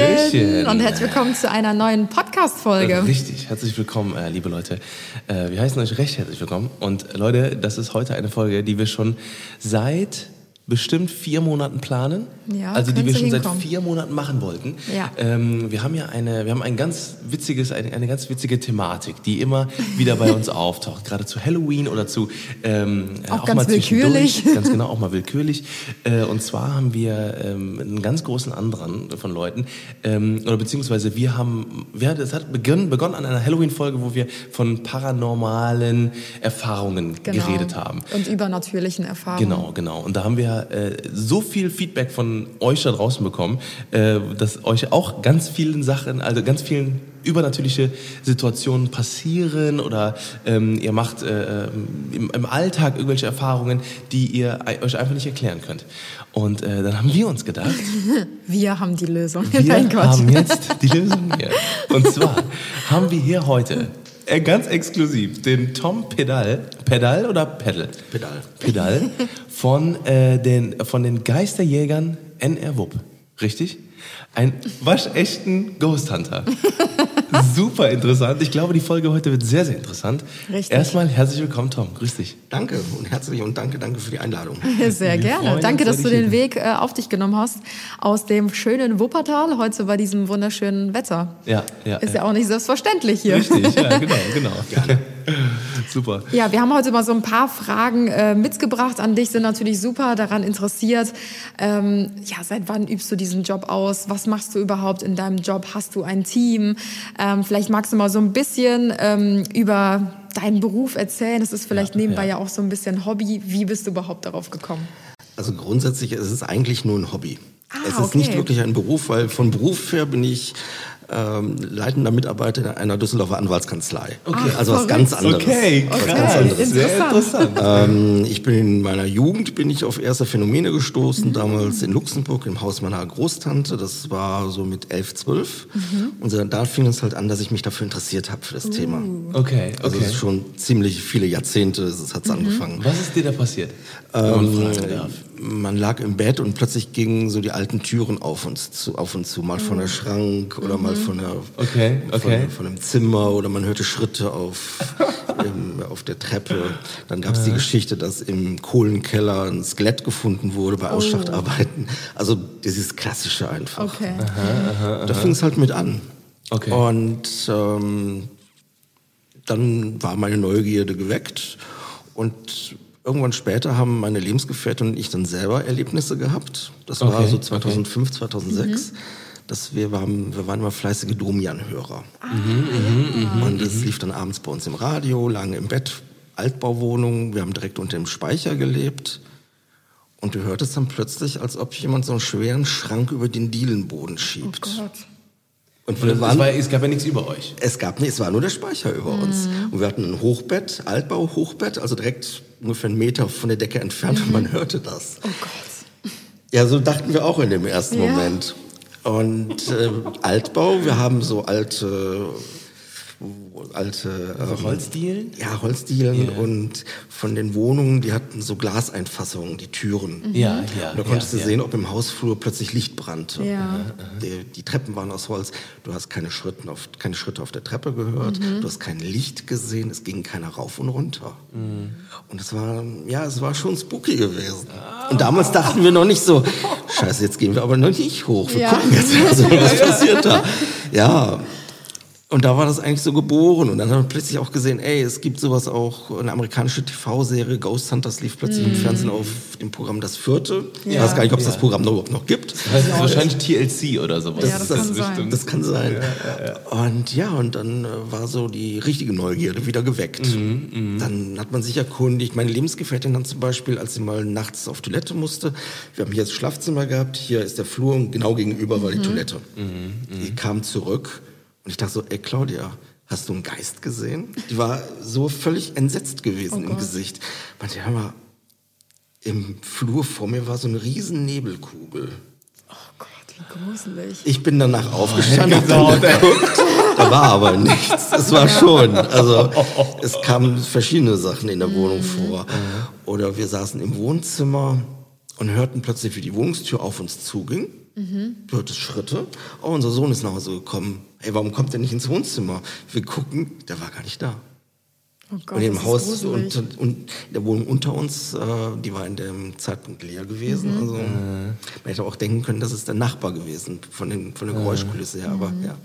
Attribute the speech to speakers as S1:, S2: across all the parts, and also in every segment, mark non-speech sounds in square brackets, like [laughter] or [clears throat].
S1: Hallöchen.
S2: und herzlich willkommen zu einer neuen Podcast-Folge.
S1: Richtig, herzlich willkommen, äh, liebe Leute. Äh, wir heißen euch recht herzlich willkommen. Und Leute, das ist heute eine Folge, die wir schon seit bestimmt vier Monaten planen.
S2: Ja,
S1: also die wir schon seit
S2: hinkommen.
S1: vier Monaten machen wollten.
S2: Ja.
S1: Ähm, wir haben ja eine, wir haben ein ganz witziges, eine, eine ganz witzige Thematik, die immer wieder bei uns [laughs] auftaucht. Gerade zu Halloween oder zu ähm,
S2: Auch ganz
S1: mal
S2: willkürlich. [laughs]
S1: Ganz genau, [laughs] auch mal willkürlich. Äh, und zwar haben wir ähm, einen ganz großen Andrang von Leuten, ähm, oder beziehungsweise wir haben, wir, das hat begonnen, begonnen an einer Halloween-Folge, wo wir von paranormalen Erfahrungen
S2: Genau.
S1: geredet haben.
S2: Und übernatürlichen Erfahrungen.
S1: Genau, genau. Und da haben wir äh, so viel Feedback von euch da draußen bekommen, äh, dass euch auch ganz vielen Sachen, also ganz vielen übernatürliche Situationen passieren oder ähm, ihr macht äh, im, im Alltag irgendwelche Erfahrungen, die ihr ei- euch einfach nicht erklären könnt. Und äh, dann haben wir uns gedacht, [laughs]
S2: Wir haben die Lösung.
S1: wir [laughs] haben jetzt die Lösung hier. Und zwar [laughs] haben wir hier heute äh, ganz exklusiv den Tom Pedal, Pedal oder Pedal?
S3: Pedal.
S1: Pedal von, äh, den, von den Geisterjägern NR Wupp. Richtig? Ein waschechten Ghost Hunter. [laughs] Super interessant. Ich glaube, die Folge heute wird sehr, sehr interessant.
S2: Richtig.
S1: Erstmal herzlich willkommen, Tom. Grüß dich.
S3: Danke und herzlich und danke, danke für die Einladung.
S2: Sehr
S1: Wir
S2: gerne. Danke, dass du den Weg äh, auf dich genommen hast aus dem schönen Wuppertal, heute bei diesem wunderschönen Wetter.
S1: Ja, ja.
S2: Ist ja auch nicht selbstverständlich hier.
S1: Richtig, ja, [laughs] genau, genau. [laughs] Super.
S2: Ja, wir haben heute mal so ein paar Fragen äh, mitgebracht an dich, sind natürlich super daran interessiert. Ähm, ja, seit wann übst du diesen Job aus? Was machst du überhaupt in deinem Job? Hast du ein Team? Ähm, vielleicht magst du mal so ein bisschen ähm, über deinen Beruf erzählen. Das ist vielleicht nebenbei ja.
S1: ja.
S2: auch so ein bisschen Hobby. Wie bist du überhaupt darauf gekommen?
S3: Also grundsätzlich ist es eigentlich nur ein Hobby.
S2: Ah,
S3: es ist
S2: okay.
S3: nicht wirklich ein Beruf, weil von Beruf her bin ich ähm, leitender Mitarbeiter einer Düsseldorfer Anwaltskanzlei.
S2: Okay.
S3: also was
S2: Ach,
S3: ganz anderes.
S1: Okay,
S3: Was
S1: krass.
S3: ganz anderes.
S1: Sehr interessant.
S3: Ähm, ich bin in meiner Jugend bin ich auf erste Phänomene gestoßen,
S2: Mhm.
S3: damals in Luxemburg im Haus meiner Großtante. Das war so mit elf, zwölf.
S2: Mhm.
S3: Und da fing es halt an, dass ich mich dafür interessiert habe für das Thema.
S2: Uh.
S1: Okay,
S3: Also
S1: okay.
S3: es ist schon ziemlich viele Jahrzehnte, es hat
S2: Mhm.
S3: angefangen.
S1: Was ist dir da passiert? Wenn man
S3: Ähm,
S1: fragen darf.
S3: Man lag im Bett und plötzlich gingen so die alten Türen auf uns zu, auf und zu, mal von der Schrank oder mal von der
S1: Okay, okay.
S3: Von, von einem Zimmer oder man hörte Schritte auf [laughs] im, auf der Treppe. Dann gab es die Geschichte, dass im Kohlenkeller ein Skelett gefunden wurde bei Ausschachtarbeiten. Also dieses klassische einfach.
S2: Okay.
S3: Da fing es halt mit an.
S1: Okay.
S3: Und ähm, dann war meine Neugierde geweckt und irgendwann später haben meine Lebensgefährtin und ich dann selber Erlebnisse gehabt. Das war
S1: Okay,
S3: so
S1: okay.
S3: 2005, 2006. Dass wir, waren, wir waren immer fleißige Domian-Hörer. Und es lief dann abends bei uns im Radio, lagen im Bett, Altbauwohnung. Wir haben direkt unter dem Speicher gelebt. Und du hörtest dann plötzlich, als ob jemand so einen schweren Schrank über den Dielenboden
S2: Oh
S3: schiebt.
S2: Gott.
S3: Und wir
S1: es,
S3: waren,
S1: war, es gab ja nichts über euch.
S3: es gab nicht, es war nur der Speicher über uns. Und wir hatten ein Hochbett, Altbau-Hochbett, also direkt ungefähr einen Meter von der Decke entfernt und man hörte das.
S2: Oh Gott.
S3: Ja, so dachten wir auch in dem ersten
S2: Ja.
S3: Moment. Und äh, Altbau, wir haben so alte, alte ähm,
S1: Holzdielen?
S3: Ja, Holzdielen
S1: Ja.
S3: und von den Wohnungen, die hatten so Glaseinfassungen, die Türen.
S1: Ja, ja.
S3: Und da konntest
S1: ja,
S3: du sehen, ob im Hausflur plötzlich Licht brannte.
S2: Ja.
S3: Die, die Treppen waren aus Holz. Du hast keine Schritte auf, keine Schritte auf der Treppe gehört.
S2: Mhm.
S3: Du hast kein Licht gesehen. Es ging keiner rauf und runter.
S1: Mhm.
S3: Und es war, ja, es war schon spooky gewesen. Und damals dachten wir noch nicht so, [laughs] scheiße, jetzt gehen wir aber noch nicht hoch. Wir
S2: Ja.
S3: gucken jetzt mal so, was [laughs] passiert da. Ja. Und da war das eigentlich so geboren. Und dann haben wir plötzlich auch gesehen, ey, es gibt sowas auch, eine amerikanische TV-Serie, Ghost Hunters lief plötzlich im Fernsehen auf dem Programm Das Vierte. Ich
S2: Ja.
S3: weiß gar nicht, ob es
S1: Ja.
S3: das Programm noch überhaupt noch gibt.
S1: Das ist wahrscheinlich TLC oder sowas.
S2: Ja, das kann sein.
S3: Das kann sein. Und ja, und dann äh, war so die richtige Neugierde wieder geweckt. dann hat man sich erkundigt. Meine Lebensgefährtin dann zum Beispiel, als sie mal nachts auf Toilette musste, wir haben hier das Schlafzimmer gehabt, hier ist der Flur und genau gegenüber war die Toilette. Die kam zurück und ich dachte so, ey Claudia, hast du einen Geist gesehen? Die war so völlig entsetzt gewesen
S2: Oh
S3: im
S2: Gott.
S3: Gesicht. Meinte, hör mal, im Flur vor mir war so eine riesen Nebelkugel.
S2: Oh Gott, wie gruselig.
S3: Ich bin danach aufgestanden, hab dann geguckt, da war aber nichts. Es war schon, also es kamen verschiedene Sachen in der Wohnung vor. Oder wir saßen im Wohnzimmer und hörten plötzlich, wie die Wohnungstür auf uns zuging. Mhm. Du hörtest Schritte. Oh, unser Sohn ist nach Hause gekommen. Ey, warum kommt der nicht ins Wohnzimmer? Wir gucken, der war gar nicht da.
S2: Oh Gott,
S3: und im Haus und, und der Wohnung unter uns, äh, die war in dem Zeitpunkt leer gewesen.
S2: Mhm.
S3: Also man hätte auch denken können, das ist der Nachbar gewesen von, den, von der Geräuschkulisse her. Aber
S2: Mhm.
S3: ja.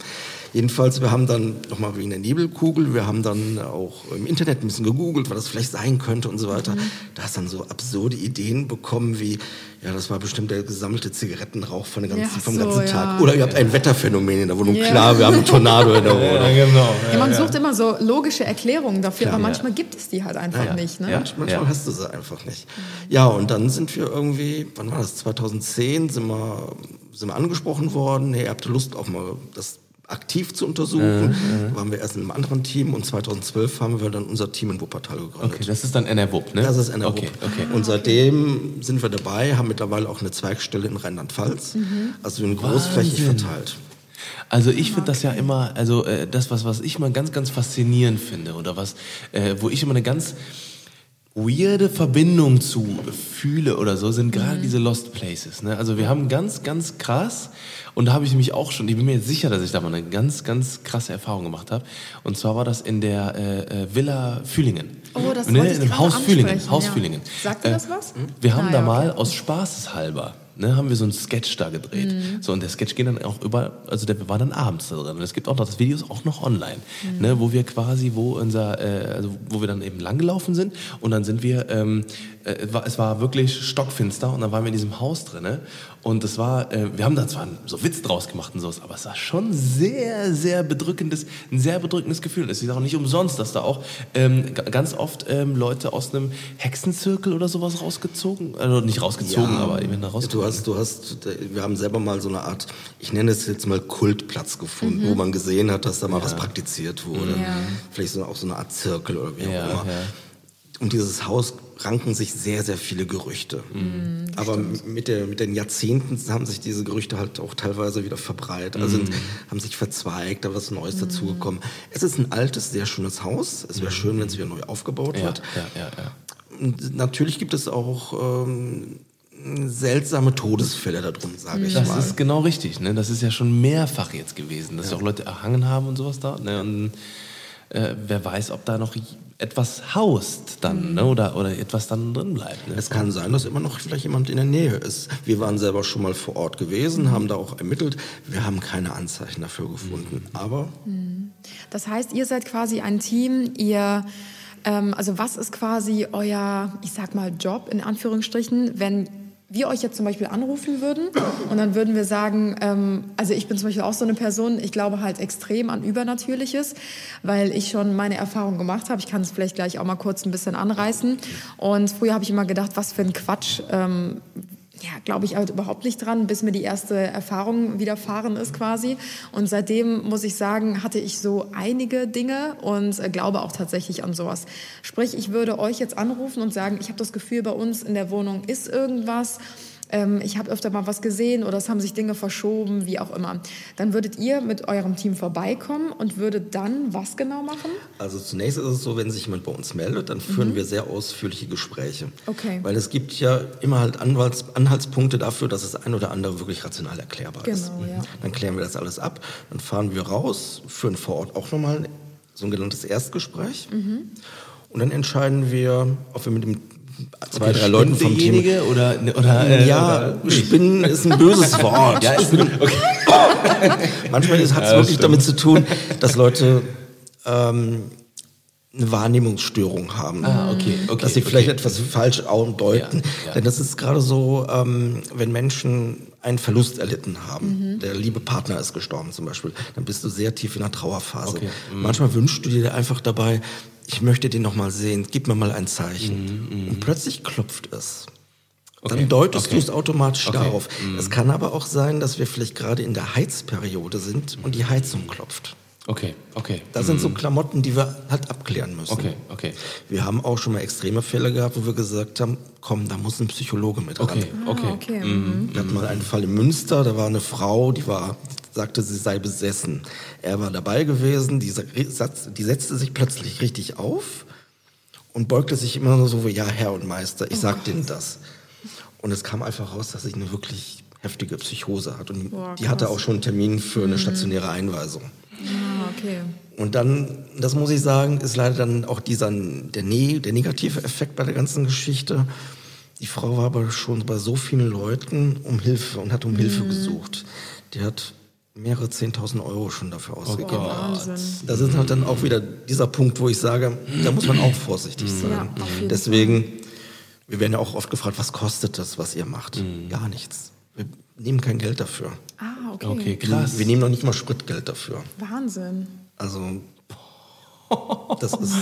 S3: Jedenfalls, wir haben dann nochmal wegen der Nebelkugel, wir haben dann auch im Internet ein bisschen gegoogelt, was das vielleicht sein könnte und so weiter.
S2: Mhm.
S3: Da hast dann so absurde Ideen bekommen wie, ja, das war bestimmt der gesammelte Zigarettenrauch von den ganzen,
S2: Ja,
S3: vom
S2: so,
S3: ganzen
S2: ja.
S3: Tag. Oder ihr habt ein Wetterphänomen in der Wohnung.
S2: Ja.
S3: Klar, wir haben einen Tornado in der [laughs] Wohnung.
S1: genau.
S2: Ja, man sucht immer so logische Erklärungen dafür, aber
S1: Ja.
S2: manchmal gibt es die halt einfach
S1: Ja.
S2: nicht. Ne?
S1: Ja.
S3: Manchmal
S1: Ja.
S3: hast du sie einfach nicht. Ja, und dann sind wir irgendwie, wann war das, 2010, sind wir, sind wir angesprochen worden, hey, habt ihr Lust auch mal das aktiv zu untersuchen? Da waren wir erst in einem anderen Team und 2012 haben wir dann unser Team in Wuppertal gegründet.
S1: Okay, das ist dann NRWUP, ne?
S3: Das ist NRW.
S1: Okay, okay.
S3: Und seitdem sind wir dabei, haben mittlerweile auch eine Zweigstelle in Rheinland-Pfalz. Also wir sind großflächig
S1: Wahnsinn.
S3: verteilt.
S1: Also ich finde das ja immer, also äh, das, was, was ich mal ganz, ganz faszinierend finde oder was, äh, wo ich immer eine ganz weirde Verbindung zu fühle oder so, sind gerade diese Lost Places. Ne? Also wir haben ganz, ganz krass, und da habe ich mich auch schon, ich bin mir sicher, dass ich da mal eine ganz, ganz krasse Erfahrung gemacht habe. Und zwar war das in der äh, äh, Villa Fühlingen.
S2: Oh, das
S1: ne?
S2: wollte ich
S1: In dem Haus Fühlingen. Haus
S2: ja.
S1: Fühlingen.
S2: Sagt dir
S1: Äh,
S2: das was?
S1: Wir haben
S2: Ah,
S1: da
S2: ja,
S1: mal
S2: okay.
S1: aus Spaßeshalber, ne, haben wir so einen Sketch da gedreht.
S2: Mhm.
S1: So, und der Sketch geht dann auch über, also der war dann abends da drin. Und es gibt auch noch, das Video ist auch noch online,
S2: Mhm.
S1: ne, wo wir quasi, wo unser, äh, also wo wir dann eben langgelaufen sind und dann sind wir, ähm, äh, es war- es war wirklich stockfinster und dann waren wir in diesem Haus drinne und das war, äh, wir haben da zwar so Witz draus gemacht und sowas, aber es war schon sehr, sehr bedrückendes, ein sehr bedrückendes Gefühl. Es ist auch nicht umsonst, dass da auch ähm, ganz oft ähm, Leute aus einem Hexenzirkel oder sowas rausgezogen, also nicht rausgezogen, aber eben da
S3: Du
S1: rausgezogen.
S3: hast, du hast, wir haben selber mal so eine Art, ich nenne es jetzt mal Kultplatz gefunden, wo man gesehen hat, dass da mal was praktiziert wurde.
S2: Ja.
S3: Vielleicht so, auch so eine Art Zirkel oder wie auch
S1: Ja,
S3: immer.
S1: ja.
S3: Um dieses Haus ranken sich sehr, sehr viele Gerüchte. Aber mit, der, mit den Jahrzehnten haben sich diese Gerüchte halt auch teilweise wieder verbreitet. Also haben sich verzweigt, da was Neues dazugekommen. Es ist ein altes, sehr schönes Haus. Es wäre schön, wenn es wieder neu aufgebaut
S1: ja,
S3: wird.
S1: ja, ja, ja.
S3: Natürlich gibt es auch ähm, seltsame Todesfälle da drum, sage ich
S1: Das
S3: mal.
S1: ist genau richtig, ne? Das ist ja schon mehrfach jetzt gewesen, dass auch Leute erhangen haben und sowas da. Ne? Und äh, wer weiß, ob da noch etwas haust dann, ne? Oder, oder etwas dann drin bleibt. Ne?
S3: Es kann sein, dass immer noch vielleicht jemand in der Nähe ist. Wir waren selber schon mal vor Ort gewesen, haben da auch ermittelt. Wir haben keine Anzeichen dafür gefunden. Aber
S2: Das heißt, ihr seid quasi ein Team, ihr, ähm, also was ist quasi euer, ich sag mal, Job in Anführungsstrichen, wenn wir euch jetzt zum Beispiel anrufen würden und dann würden wir sagen, ähm, also ich bin zum Beispiel auch so eine Person, ich glaube halt extrem an Übernatürliches, weil ich schon meine Erfahrung gemacht habe. Ich kann es vielleicht gleich auch mal kurz ein bisschen anreißen. Und früher habe ich immer gedacht, was für ein Quatsch. Ähm, ja, glaube ich halt überhaupt nicht dran, bis mir die erste Erfahrung widerfahren ist quasi. Und seitdem muss ich sagen, hatte ich so einige Dinge und äh, glaube auch tatsächlich an sowas. Sprich, ich würde euch jetzt anrufen und sagen, ich habe das Gefühl, bei uns in der Wohnung ist irgendwas. Ähm, ich habe öfter mal was gesehen oder es haben sich Dinge verschoben, wie auch immer. Dann würdet ihr mit eurem Team vorbeikommen und würdet dann was genau machen?
S3: also zunächst ist es so, wenn sich jemand bei uns meldet, dann führen wir sehr ausführliche Gespräche.
S2: Okay.
S3: Weil es gibt ja immer halt Anwalts Anhaltspunkte dafür, dass das ein oder andere wirklich rational erklärbar ist.
S2: Genau, ja.
S3: Dann klären wir das alles ab, dann fahren wir raus, führen vor Ort auch nochmal ein sogenanntes Erstgespräch.
S2: Mhm.
S3: Und dann entscheiden wir, ob wir mit dem zwei, drei Leuten vom Team
S1: oder, oder äh,
S3: ja,
S1: oder,
S3: Spinnen ist ein böses [laughs] Wort.
S1: ja, ist okay. [laughs]
S3: Manchmal hat es
S1: Ja,
S3: wirklich
S1: stimmt.
S3: damit zu tun, dass Leute ähm, eine Wahrnehmungsstörung haben.
S1: Ah, okay, okay,
S3: dass sie
S1: okay.
S3: vielleicht etwas falsch deuten.
S1: Ja, ja.
S3: Denn das ist gerade so, ähm, wenn Menschen einen Verlust erlitten haben. Der liebe Partner ist gestorben zum Beispiel. Dann bist du sehr tief in der Trauerphase.
S1: Mhm.
S3: Manchmal wünschst du dir einfach dabei, ich möchte den noch mal sehen, gib mir mal ein Zeichen. Und plötzlich klopft es.
S1: Mhm, Okay,
S3: Dann deutest
S1: okay.
S3: du es automatisch
S1: Okay,
S3: darauf. Es kann aber auch sein, dass wir vielleicht gerade in der Heizperiode sind und die Heizung klopft.
S1: Okay, okay.
S3: Das sind so Klamotten, die wir halt abklären müssen.
S1: Okay, okay.
S3: Wir haben auch schon mal extreme Fälle gehabt, wo wir gesagt haben, komm, da muss ein Psychologe mit ran.
S1: Okay, okay.
S2: Ah, okay. Mhm.
S3: Wir hatten mal einen Fall in Münster, da war eine Frau, die war, sagte, sie sei besessen. Er war dabei gewesen, die, Satz- die setzte sich plötzlich richtig auf und beugte sich immer nur so wie, ja, Herr und Meister, ich sag Ihnen das. Und es kam einfach raus, dass sie eine wirklich heftige Psychose hat. Und
S2: Boah,
S3: die hatte auch schon einen Termin für eine stationäre Einweisung.
S2: Ah, okay.
S3: Und dann, das muss ich sagen, ist leider dann auch dieser, der, ne, der negative Effekt bei der ganzen Geschichte. Die Frau war aber schon bei so vielen Leuten um Hilfe und hat um Hilfe gesucht. Die hat mehrere 10.000 Euro schon dafür ausgegeben.
S2: Wahnsinn.
S3: Das ist halt dann auch wieder dieser Punkt, wo ich sage, da muss man auch vorsichtig sein.
S2: Ja,
S3: Deswegen, wir werden ja auch oft gefragt, was kostet das, was ihr macht? Gar nichts. Wir nehmen kein Geld dafür.
S2: Ah, okay.
S1: Okay, krass.
S3: Wir nehmen noch nicht mal Spritgeld dafür.
S2: Wahnsinn.
S3: Also [laughs] das ist,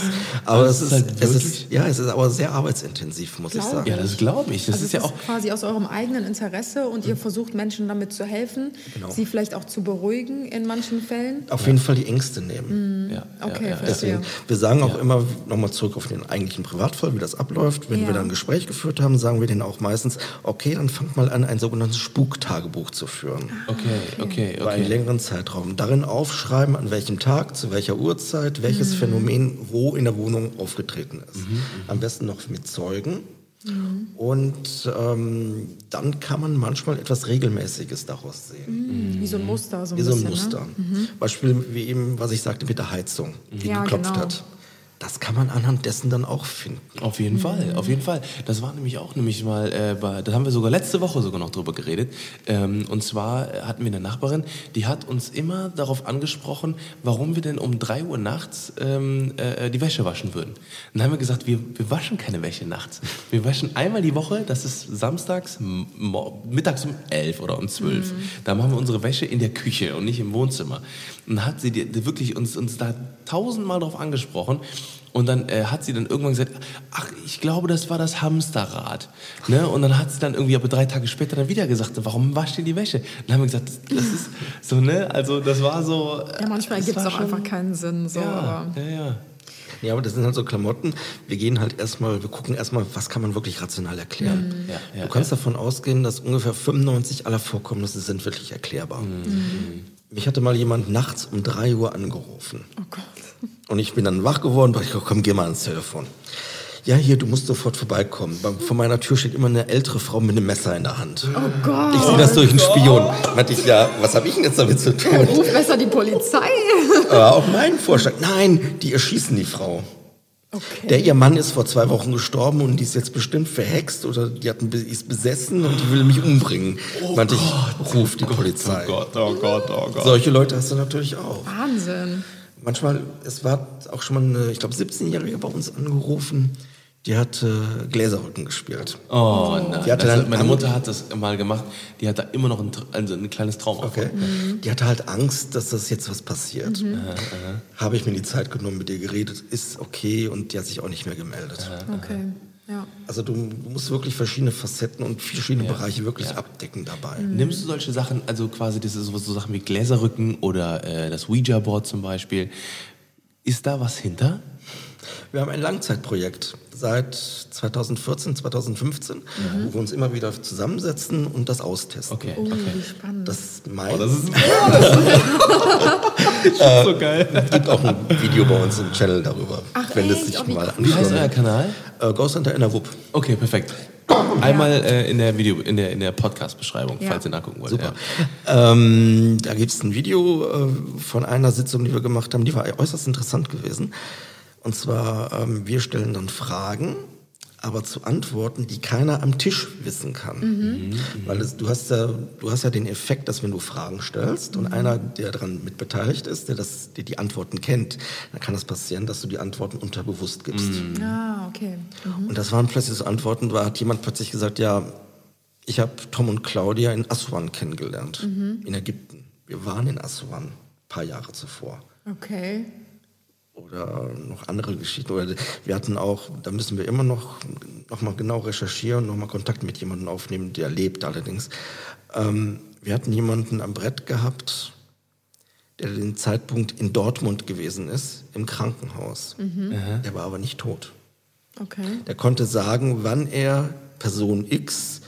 S3: aber es
S1: Das
S3: ist,
S1: ist halt
S3: es ist, ja, es ist aber sehr arbeitsintensiv, muss ich
S2: Glaube
S3: sagen.
S1: Ja, das glaube ich. Das
S2: also
S1: ist ja
S2: es
S1: auch.
S2: ist quasi aus eurem eigenen Interesse und ihr versucht Menschen damit zu helfen,
S3: Genau.
S2: sie vielleicht auch zu beruhigen in manchen Fällen.
S3: Auf jeden Fall die Ängste nehmen.
S1: Ja,
S2: Okay,
S1: ja, ja.
S3: Deswegen, wir sagen auch immer nochmal zurück auf den eigentlichen Privatfall, wie das abläuft. Wenn
S2: Ja.
S3: wir dann ein Gespräch geführt haben, sagen wir denen auch meistens, okay, dann fangt mal an, ein sogenanntes Spuktagebuch zu führen.
S1: Okay, okay,
S3: Über einen
S1: okay.
S3: längeren Zeitraum. Darin aufschreiben, an welchem Tag, zu welcher Uhrzeit, welches Phänomen wo in der Wohnung aufgetreten ist. Am besten noch mit Zeugen. Und ähm, dann kann man manchmal etwas Regelmäßiges daraus sehen.
S2: Wie so ein Muster, so ein
S3: Wie so ein
S2: bisschen.
S3: Muster.
S2: Ne?
S3: Beispiel wie eben, was ich sagte mit der Heizung, die
S2: Ja,
S3: geklopft
S2: genau.
S3: hat. Das kann man anhand dessen dann auch finden.
S1: Auf jeden Fall, auf jeden Fall. Das war nämlich auch nämlich mal, äh, bei, da haben wir sogar letzte Woche sogar noch drüber geredet. Ähm, und zwar äh, hatten wir eine Nachbarin, die hat uns immer darauf angesprochen, warum wir denn um drei Uhr nachts ähm, äh, die Wäsche waschen würden. Und dann haben wir gesagt, wir, wir waschen keine Wäsche nachts. Wir waschen einmal die Woche, das ist samstags, mittags um elf oder um zwölf. Da machen wir unsere Wäsche in der Küche und nicht im Wohnzimmer. Und dann hat sie die, die wirklich uns, uns da tausendmal drauf angesprochen. Und dann äh, hat sie dann irgendwann gesagt, ach, ich glaube, das war das Hamsterrad. Ne? Und dann hat sie dann irgendwie aber drei Tage später dann wieder gesagt, warum wascht ihr die Wäsche? Und dann haben wir gesagt, das, das ist so, ne? Also das war so...
S2: Ja, manchmal
S1: das
S2: gibt es auch
S1: schon-
S2: einfach keinen Sinn. So,
S1: Ja,
S2: aber
S1: ja, ja.
S3: Ja, aber das sind halt so Klamotten. Wir gehen halt erstmal, wir gucken erstmal, was kann man wirklich rational erklären.
S2: Mhm.
S1: Ja, ja,
S3: du kannst davon ausgehen, dass ungefähr 95 aller Vorkommnisse sind wirklich erklärbar.
S1: Mhm.
S3: Mich hatte mal jemand nachts um 3 Uhr angerufen.
S2: oh Gott.
S3: Und ich bin dann wach geworden, dachte ich, komm, geh mal ans Telefon. Ja, hier, du musst sofort vorbeikommen. Bei- Vor meiner Tür steht immer eine ältere Frau mit einem Messer in der Hand.
S2: Oh Gott.
S3: Ich sehe das durch einen Spion. Meinte ich, ja, was habe ich denn jetzt damit zu tun?
S2: Ruf besser die Polizei.
S3: Aber auch mein Vorschlag. Nein, die erschießen die Frau.
S2: Okay.
S3: Der ihr Mann ist vor zwei Wochen gestorben und die ist jetzt bestimmt verhext oder die hat, Be- ist besessen und die will mich umbringen. Meinte ich, ruf die Polizei.
S1: Oh Gott, oh Gott, oh Gott.
S3: Solche Leute hast du natürlich auch.
S2: Wahnsinn.
S3: Manchmal, es war auch schon mal eine, ich glaube, 17-Jährige bei uns angerufen, die hat äh, Gläserrücken gespielt.
S1: Oh nein.
S3: Die hatte dann
S1: meine. Mutter hat das mal gemacht. Die hat da immer noch ein, also ein kleines Trauma.
S3: Okay. Die hatte halt Angst, dass das jetzt was passiert. Habe ich mir die Zeit genommen, mit ihr geredet, ist okay und die hat sich auch nicht mehr gemeldet.
S2: Okay. Ja.
S3: Also du, musst wirklich verschiedene Facetten und verschiedene Bereiche wirklich
S1: Ja.
S3: abdecken dabei.
S1: Nimmst du solche Sachen, also quasi das ist so, so Sachen wie Gläserrücken oder äh, das Ouija-Board zum Beispiel. Ist da was hinter?
S3: Wir haben ein Langzeitprojekt seit 2014, 2015, wo wir uns immer wieder zusammensetzen und das austesten.
S1: Okay,
S2: Oh,
S1: okay.
S2: wie spannend.
S3: Das mein,
S1: Das ist, [laughs] das ist so geil. [laughs]
S3: gibt auch ein Video bei uns im Channel darüber,
S2: Ach,
S3: wenn es sich
S2: Oh,
S3: mal
S2: cool.
S1: Wie heißt euer
S3: anschaut.
S1: Kanal?
S3: Äh, Ghost Hunter in der WUP.
S1: Okay, perfekt. Einmal äh, in der Video, in der, in der Podcast-Beschreibung,
S2: Ja.
S1: falls ihr nachgucken wollt.
S3: Super.
S1: Ja.
S3: Ähm, da gibt es ein Video äh, von einer Sitzung, die wir gemacht haben, die war äußerst interessant gewesen. Und zwar, ähm, wir stellen dann Fragen, aber zu Antworten, die keiner am Tisch wissen kann.
S2: Mhm.
S3: Weil es, du, hast ja, du hast ja den Effekt, dass wenn du Fragen stellst und einer, der daran mit beteiligt ist, der, das, der die Antworten kennt, dann kann es passieren, dass du die Antworten unterbewusst gibst.
S2: Ah, okay.
S3: Und das waren plötzlich so Antworten, da hat jemand plötzlich gesagt, ja, ich habe Tom und Claudia in Aswan kennengelernt, in Ägypten. Wir waren in Aswan, ein paar Jahre zuvor.
S2: Okay.
S3: Oder noch andere Geschichten. Oder wir hatten auch, da müssen wir immer noch, noch mal genau recherchieren, noch mal Kontakt mit jemandem aufnehmen, der lebt allerdings. Ähm, wir hatten jemanden am Brett gehabt, der den Zeitpunkt in Dortmund gewesen ist, im Krankenhaus. Der war aber nicht tot.
S2: Okay.
S3: Der konnte sagen, wann er Person X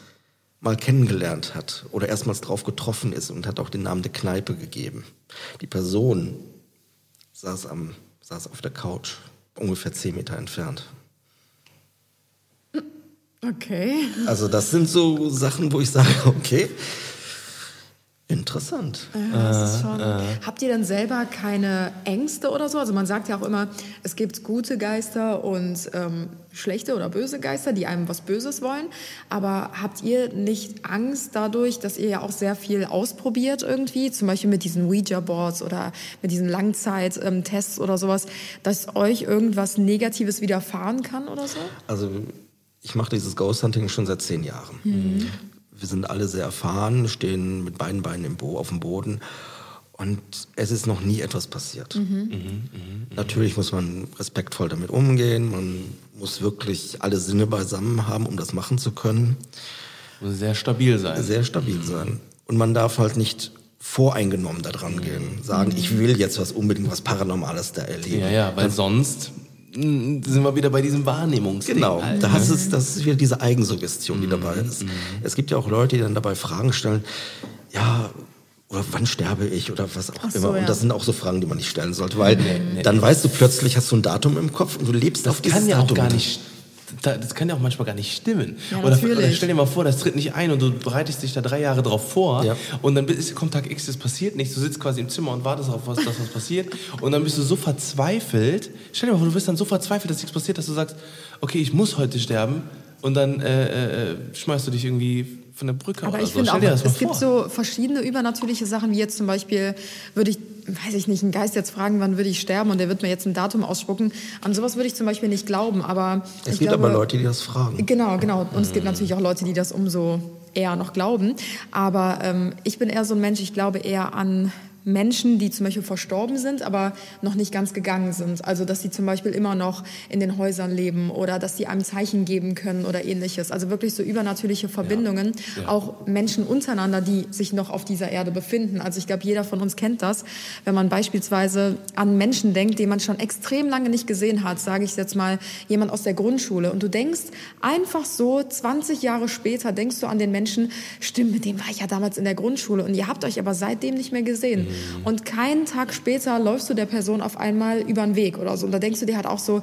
S3: mal kennengelernt hat oder erstmals drauf getroffen ist und hat auch den Namen der Kneipe gegeben. Die Person saß, am, saß auf der Couch, ungefähr zehn Meter entfernt.
S2: Okay.
S3: Also das sind so Sachen, wo ich sage, okay, Interessant.
S2: Ja, ist schon. Habt ihr denn selber keine Ängste oder so? Also man sagt ja auch immer, es gibt gute Geister und ähm, schlechte oder böse Geister, die einem was Böses wollen. Aber habt ihr nicht Angst dadurch, dass ihr ja auch sehr viel ausprobiert irgendwie, zum Beispiel mit diesen Ouija-Boards oder mit diesen Langzeit-Tests oder sowas, dass euch irgendwas Negatives widerfahren kann oder so?
S3: Also ich mache dieses Ghost Hunting schon seit zehn Jahren. Wir sind alle sehr erfahren, stehen mit beiden Beinen im Bo auf dem Boden und es ist noch nie etwas passiert. Natürlich muss man respektvoll damit umgehen, man muss wirklich alle Sinne beisammen haben, um das machen zu können.
S1: Muss sehr stabil sein.
S3: Sehr stabil sein. Und man darf halt nicht voreingenommen da dran gehen, sagen, ich will jetzt was unbedingt was Paranormales da erleben.
S1: Ja, ja, weil sonst sind wir wieder bei diesem Wahrnehmungsding.
S3: Genau, da hast es, das ist wieder diese Eigensuggestion, die dabei
S1: Mhm,
S3: ist. Es gibt ja auch Leute, die dann dabei Fragen stellen, ja, oder wann sterbe ich oder was auch
S2: so,
S3: immer. Und
S2: ja.
S3: das sind auch so Fragen, die man nicht stellen sollte, weil dann weißt du plötzlich, hast du ein Datum im Kopf und du lebst auf
S1: Das
S3: dieses
S1: kann ja auch
S3: Datum.
S1: gar nicht. Da- Das kann ja auch manchmal gar nicht stimmen.
S2: Ja,
S1: oder, oder stell dir mal vor, das tritt nicht ein und du bereitest dich da drei Jahre drauf vor
S3: Ja.
S1: und dann ist, kommt Tag X, es passiert nichts. Du sitzt quasi im Zimmer und wartest auf was, dass was passiert und dann bist du so verzweifelt. Stell dir mal vor, du bist dann so verzweifelt, dass nichts passiert, dass du sagst, okay, ich muss heute sterben und dann äh, äh, schmeißt du dich irgendwie von der Brücke
S2: Aber
S1: oder
S2: ich
S1: so.
S2: finde
S1: Stell
S2: auch,
S1: dir das mal
S2: es gibt
S1: vor.
S2: so verschiedene übernatürliche Sachen, wie jetzt zum Beispiel, würde ich, weiß ich nicht, einen Geist jetzt fragen, wann würde ich sterben und der wird mir jetzt ein Datum ausspucken. An sowas würde ich zum Beispiel nicht glauben, aber
S3: Es
S2: ich
S3: gibt
S2: glaube,
S3: aber Leute, die das fragen.
S2: Genau, genau. Und es gibt natürlich auch Leute, die das umso eher noch glauben. Aber ähm, ich bin eher so ein Mensch, ich glaube eher an Menschen, die zum Beispiel verstorben sind, aber noch nicht ganz gegangen sind. Also, dass sie zum Beispiel immer noch in den Häusern leben oder dass sie einem Zeichen geben können oder ähnliches. Also wirklich so übernatürliche Verbindungen. Auch Menschen untereinander, die sich noch auf dieser Erde befinden. Also ich glaube, jeder von uns kennt das. Wenn man beispielsweise an Menschen denkt, den man schon extrem lange nicht gesehen hat, sage ich jetzt mal, jemand aus der Grundschule. Und du denkst einfach so, 20 Jahre später denkst du an den Menschen, stimmt, mit dem war ich ja damals in der Grundschule. Und ihr habt euch aber seitdem nicht mehr gesehen. Und keinen Tag später läufst du der Person auf einmal über den Weg oder so. Und da denkst du dir halt auch so,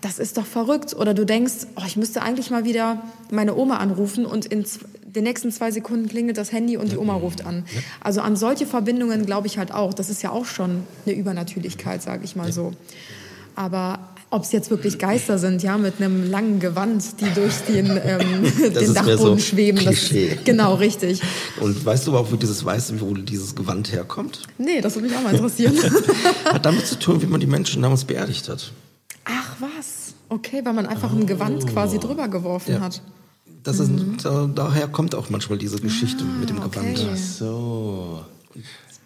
S2: das ist doch verrückt. Oder du denkst, oh, ich müsste eigentlich mal wieder meine Oma anrufen und in den nächsten zwei Sekunden klingelt das Handy und die Oma ruft an. Also an solche Verbindungen glaube ich halt auch. Das ist ja auch schon eine Übernatürlichkeit, sage ich mal so. Aber ob es jetzt wirklich Geister sind, ja, mit einem langen Gewand, die durch den, ähm, [laughs]
S3: Das
S2: den
S3: ist mehr
S2: Dachboden
S3: so
S2: schweben.
S3: Klischee.
S2: Das, genau, richtig.
S3: Und weißt du überhaupt, wo dieses Weiße, wo dieses Gewand herkommt?
S2: Nee, das würde mich auch mal interessieren. [laughs]
S3: Hat damit zu tun, wie man die Menschen damals beerdigt hat.
S2: Ach was, okay, weil man einfach ein Gewand quasi drüber geworfen
S3: Ja.
S2: hat.
S3: Das ist, da, daher kommt auch manchmal diese Geschichte mit dem
S2: Mhm. Ah, okay.
S3: Gewand.
S1: So.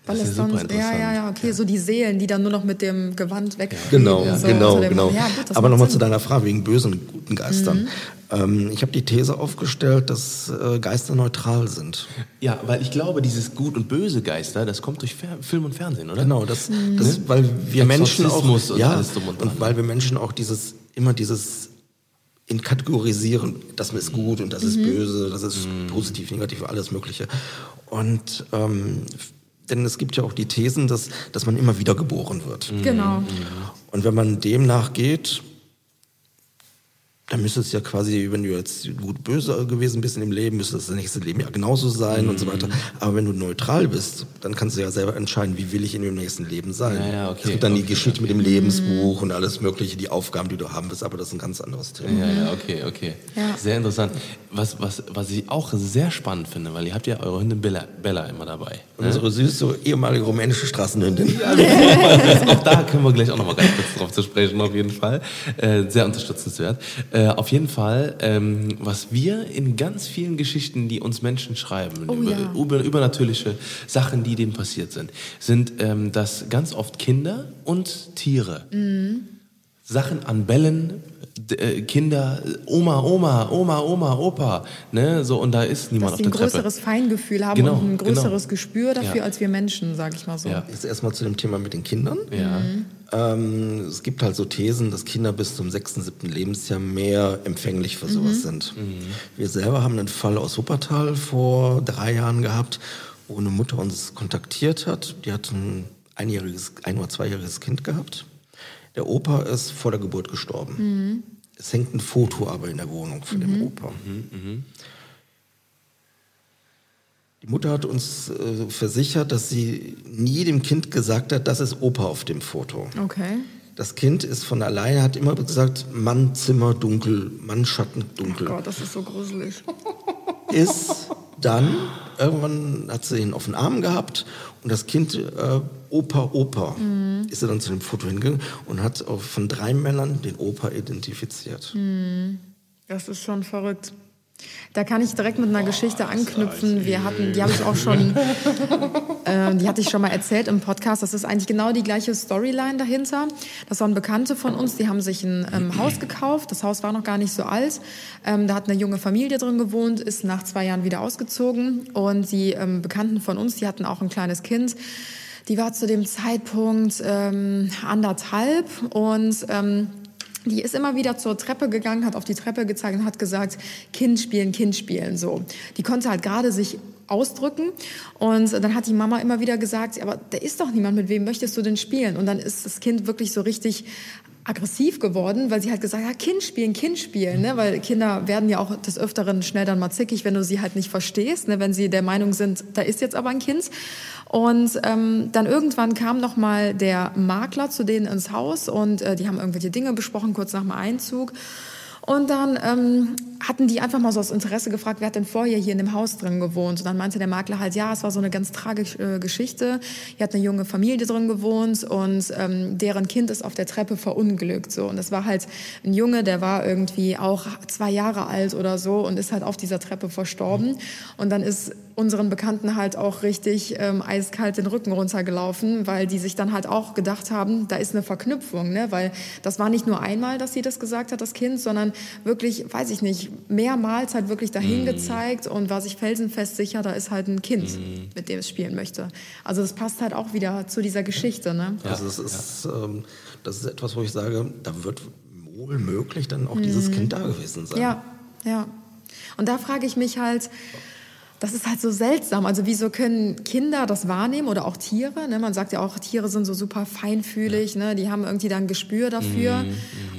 S2: Weil
S1: das
S2: es
S1: ist ja super
S2: sonst, ja, ja, ja, okay, so die Seelen, die dann nur noch mit dem Gewand weg.
S3: Genau,
S2: so
S3: genau, genau.
S2: Ja, gut,
S3: Aber nochmal zu deiner Frage wegen bösen und guten Geistern. Ähm, ich habe die These aufgestellt, dass äh, Geister neutral sind.
S1: Ja, weil ich glaube, dieses Gut und Böse Geister, das kommt durch Fer Film und Fernsehen, oder?
S3: Genau, das, das weil wir Menschen auch
S1: und
S3: ja
S1: alles drum und
S3: und, weil wir Menschen auch dieses immer dieses in kategorisieren, das ist gut und das ist böse, das ist positiv, negativ, alles Mögliche. Und ähm, denn es gibt ja auch die Thesen, dass, dass man immer wieder geboren wird.
S2: Genau.
S3: Und wenn man dem nachgeht, dann müsste es ja quasi, wenn du jetzt gut böse gewesen bist in dem Leben, müsste das nächste Leben ja genauso sein und so weiter. Aber wenn du neutral bist, dann kannst du ja selber entscheiden, wie will ich in dem nächsten Leben sein.
S1: Ja, ja, okay,
S3: es gibt dann die
S1: okay,
S3: Geschichte mit dem Lebensbuch und alles mögliche, die Aufgaben, die du haben willst, aber das ist ein ganz anderes Thema.
S1: Ja, ja, okay, okay.
S2: Ja.
S1: Sehr interessant. Was, was, was ich auch sehr spannend finde, weil ihr habt ja eure Hündin Bella, Bella immer dabei.
S3: Und unsere süße ehemalige rumänische Straßenhündin.
S1: auch da können wir gleich auch noch mal ganz kurz drauf zu sprechen, auf jeden Fall. Äh, sehr unterstützenswert. Äh, auf jeden Fall, ähm, was wir in ganz vielen Geschichten, die uns Menschen schreiben,
S2: Oh
S1: über,
S2: ja.
S1: über, übernatürliche Sachen, die denen passiert sind, sind ähm, das ganz oft Kinder und Tiere.
S2: Mhm.
S1: Sachen an Bällen, äh, Kinder, Oma, Oma, Oma, Oma, Opa, ne, so und da ist niemand
S2: Dass
S1: auf
S2: ein
S1: der Treppe.
S2: größeres Feingefühl haben
S1: Genau,
S2: und ein größeres
S1: genau.
S2: Gespür dafür
S1: Ja.
S2: als wir Menschen, sag ich mal so.
S1: Ja.
S3: Jetzt erstmal zu dem Thema mit den Kindern.
S1: Ja.
S3: Ähm, es gibt halt so Thesen, dass Kinder bis zum sechsten, siebten Lebensjahr mehr empfänglich für sowas sind. Wir selber haben einen Fall aus Wuppertal vor drei Jahren gehabt, wo eine Mutter uns kontaktiert hat. Die hat ein einjähriges, ein- oder zweijähriges Kind gehabt. Der Opa ist vor der Geburt gestorben. Es hängt ein Foto aber in der Wohnung von dem Opa. Die Die Mutter hat uns äh, versichert, dass sie nie dem Kind gesagt hat, das ist Opa auf dem Foto.
S2: Okay.
S3: Das Kind ist von alleine, hat immer gesagt, Mann, Zimmer, dunkel, Mann, Schatten, dunkel.
S2: Gott, das ist so gruselig. [laughs]
S3: Ist dann, irgendwann hat sie ihn auf den Arm gehabt und das Kind, äh, Opa, Opa,
S2: Mhm.
S3: ist er dann zu dem Foto hingegangen und hat auch von drei Männern den Opa identifiziert.
S2: Mhm. Das ist schon verrückt. Da kann ich direkt mit einer Geschichte anknüpfen. Wir hatten, die habe ich auch schon, [laughs] äh, die hatte ich schon mal erzählt im Podcast. Das ist eigentlich genau die gleiche Storyline dahinter. Das waren Bekannte von uns, die haben sich ein ähm, Haus gekauft. Das Haus war noch gar nicht so alt. Ähm, da hat eine junge Familie drin gewohnt, ist nach zwei Jahren wieder ausgezogen. Und die ähm, Bekannten von uns, die hatten auch ein kleines Kind. Die war zu dem Zeitpunkt ähm, anderthalb und ähm, die ist immer wieder zur Treppe gegangen, hat auf die Treppe gezeigt und hat gesagt, Kind spielen, Kind spielen, so. Die konnte halt gerade sich ausdrücken und dann hat die Mama immer wieder gesagt, aber da ist doch niemand, mit wem möchtest du denn spielen? Und dann ist das Kind wirklich so richtig aggressiv geworden, weil sie halt gesagt hat, Kind spielen, Kind spielen, ne? weil Kinder werden ja auch des Öfteren schnell dann mal zickig, wenn du sie halt nicht verstehst, ne? wenn sie der Meinung sind, da ist jetzt aber ein Kind. Und ähm, dann irgendwann kam noch mal der Makler zu denen ins Haus und äh, die haben irgendwelche Dinge besprochen kurz nach dem Einzug. Und dann ähm, hatten die einfach mal so aus Interesse gefragt, wer hat denn vorher hier in dem Haus drin gewohnt? Und dann meinte der Makler halt, ja, es war so eine ganz tragische äh, Geschichte. Hier hat eine junge Familie drin gewohnt und ähm, deren Kind ist auf der Treppe verunglückt. So. Und das war halt ein Junge, der war irgendwie auch zwei Jahre alt oder so und ist halt auf dieser Treppe verstorben. Und dann ist unseren Bekannten halt auch richtig ähm, eiskalt den Rücken runtergelaufen, weil die sich dann halt auch gedacht haben, da ist eine Verknüpfung, ne? weil das war nicht nur einmal, dass sie das gesagt hat, das Kind, sondern wirklich, weiß ich nicht, mehrmals halt wirklich dahin gezeigt und war sich felsenfest sicher, da ist halt ein Kind, mit dem es spielen möchte. Also das passt halt auch wieder zu dieser Geschichte. Ne?
S3: Also es ist, ähm, das ist etwas, wo ich sage, da wird wohl möglich dann auch dieses Kind da gewesen sein.
S2: Mhm. Ja, ja. Und da frage ich mich halt, das ist halt so seltsam. Also wieso können Kinder das wahrnehmen oder auch Tiere? Ne? Man sagt ja auch, Tiere sind so super feinfühlig, ne? die haben irgendwie dann ein Gespür dafür.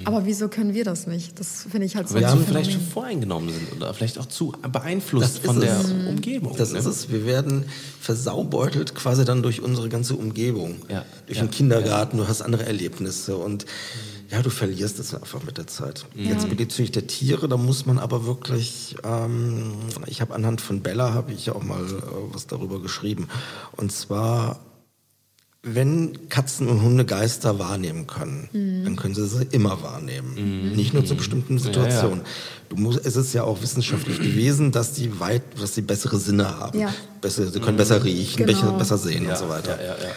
S2: Aber wieso können wir das nicht? Das finde ich halt so
S1: Weil sie
S2: Phänomen.
S1: vielleicht schon voreingenommen sind oder vielleicht auch zu beeinflusst
S3: Das
S1: von der
S3: es.
S1: Umgebung.
S3: Das
S1: ne?
S3: ist es. Wir werden versaubeutelt quasi dann durch unsere ganze Umgebung.
S1: Ja.
S3: Durch
S1: Ja.
S3: den Kindergarten, du hast andere Erlebnisse und ja, du verlierst es einfach mit der Zeit. Jetzt bezüglich der Tiere, da muss man aber wirklich, ähm, ich habe anhand von Bella, habe ich ja auch mal äh, was darüber geschrieben. Und zwar, wenn Katzen und Hunde Geister wahrnehmen können, dann können sie sie immer wahrnehmen. Nicht nur zu bestimmten Situationen. Du musst, es ist ja auch wissenschaftlich gewesen, dass die weit, dass sie bessere Sinne haben.
S2: Ja.
S3: Besser, sie können besser riechen,
S2: Genau.
S3: besser, besser sehen
S1: ja,
S3: und so weiter.
S1: Ja, ja, ja.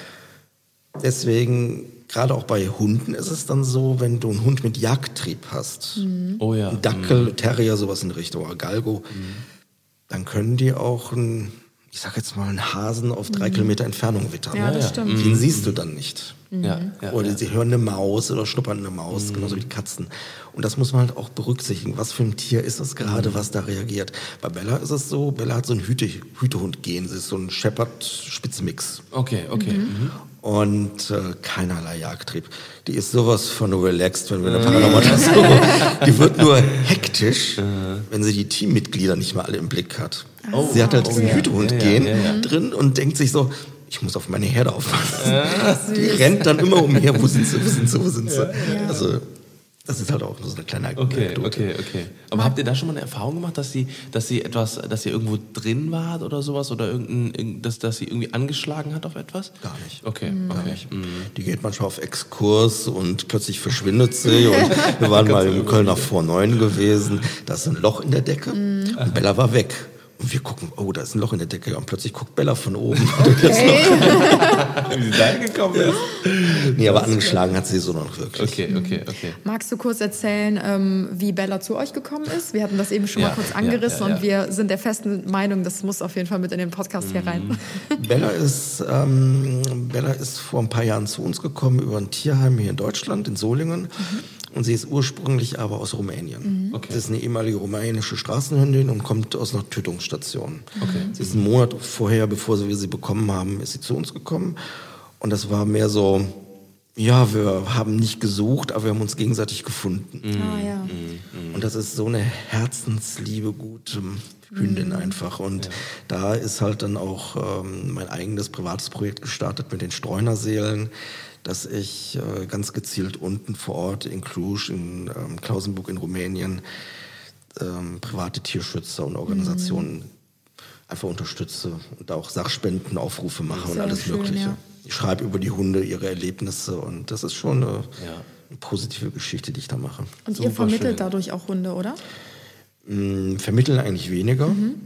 S3: Deswegen, gerade auch bei Hunden ist es dann so, wenn du einen Hund mit Jagdtrieb hast,
S1: Oh ja.
S3: ein Dackel, Terrier, sowas in Richtung, oder Galgo, dann können die auch einen, ich sag jetzt mal, einen Hasen auf drei Kilometer Entfernung wittern.
S2: Ja, das stimmt.
S3: Den siehst du dann nicht.
S1: Ja, ja,
S3: oder
S1: ja.
S3: sie hören eine Maus oder schnuppern eine Maus, genauso wie die Katzen. Und das muss man halt auch berücksichtigen. Was für ein Tier ist das gerade, was da reagiert? Bei Bella ist es so, Bella hat so ein Hüte, Hütehund-Gen. Sie ist so ein Shepherd-Spitzmix.
S1: Okay, okay. Mhm.
S3: Und äh, keinerlei Jagdtrieb. Die ist sowas von relaxed, wenn wir eine Paranormal [laughs] Die wird nur [laughs] hektisch, wenn sie die Teammitglieder nicht mal alle im Blick hat. Sie hat halt diesen
S1: ja.
S3: Hütehund-Gen
S1: Ja, ja, ja,
S3: drin und denkt sich so, ich muss auf meine Herde aufpassen. Die rennt dann immer umher, wo sind sie, wo sind sie, wo sind sie. Also das ist halt auch nur so eine kleine
S1: Okay,
S3: Anekdote.
S1: okay, okay. Aber habt ihr da schon mal eine Erfahrung gemacht, dass sie, dass sie etwas, dass sie irgendwo drin war oder sowas oder irgendein, irgend- dass, dass sie irgendwie angeschlagen hat auf etwas?
S3: Gar nicht.
S1: Okay, okay. Mhm.
S3: Die geht manchmal auf Exkurs und plötzlich verschwindet sie. Und [laughs] wir waren mal im Kölner vor neun gewesen. Da ist ein Loch in der Decke und Bella war weg. Und wir gucken, oh, da ist ein Loch in der Decke. Und plötzlich guckt Bella von oben. [laughs] [laughs]
S1: Wie sie da gekommen ist.
S3: nee, aber angeschlagen hat sie so noch wirklich.
S1: Okay, okay, okay.
S2: Magst du kurz erzählen, ähm, wie Bella zu euch gekommen ist? Wir hatten das eben schon
S1: Ja,
S2: mal kurz angerissen
S1: ja, ja.
S2: und wir sind der festen Meinung, das muss auf jeden Fall mit in den Podcast hier rein. [laughs]
S3: Bella ist, ähm, Bella ist vor ein paar Jahren zu uns gekommen über ein Tierheim hier in Deutschland, in Solingen. Und sie ist ursprünglich aber aus Rumänien.
S1: Okay.
S3: Sie ist eine ehemalige rumänische Straßenhündin und kommt aus einer Tötungsstation.
S1: Okay.
S3: Sie ist einen Monat vorher, bevor wir sie bekommen haben, ist sie zu uns gekommen. Und das war mehr so, ja, wir haben nicht gesucht, aber wir haben uns gegenseitig gefunden.
S2: Ah, ja.
S3: Und Und das ist so eine herzensliebe, gute Hündin einfach. Und da ist halt dann auch ähm, mein eigenes privates Projekt gestartet mit den Streunerseelen, dass ich äh, ganz gezielt unten vor Ort in Cluj, in ähm, Klausenburg in Rumänien, ähm, private Tierschützer und Organisationen einfach unterstütze und auch Sachspendenaufrufe mache und alles
S2: schön,
S3: Mögliche.
S2: ja.
S3: Ich schreibe über die Hunde, ihre Erlebnisse und das ist schon eine, eine positive Geschichte, die ich da mache.
S2: Und
S1: Super
S2: ihr vermittelt
S1: schön.
S2: dadurch auch Hunde, oder?
S3: Mm, Vermitteln eigentlich weniger.
S2: Mhm.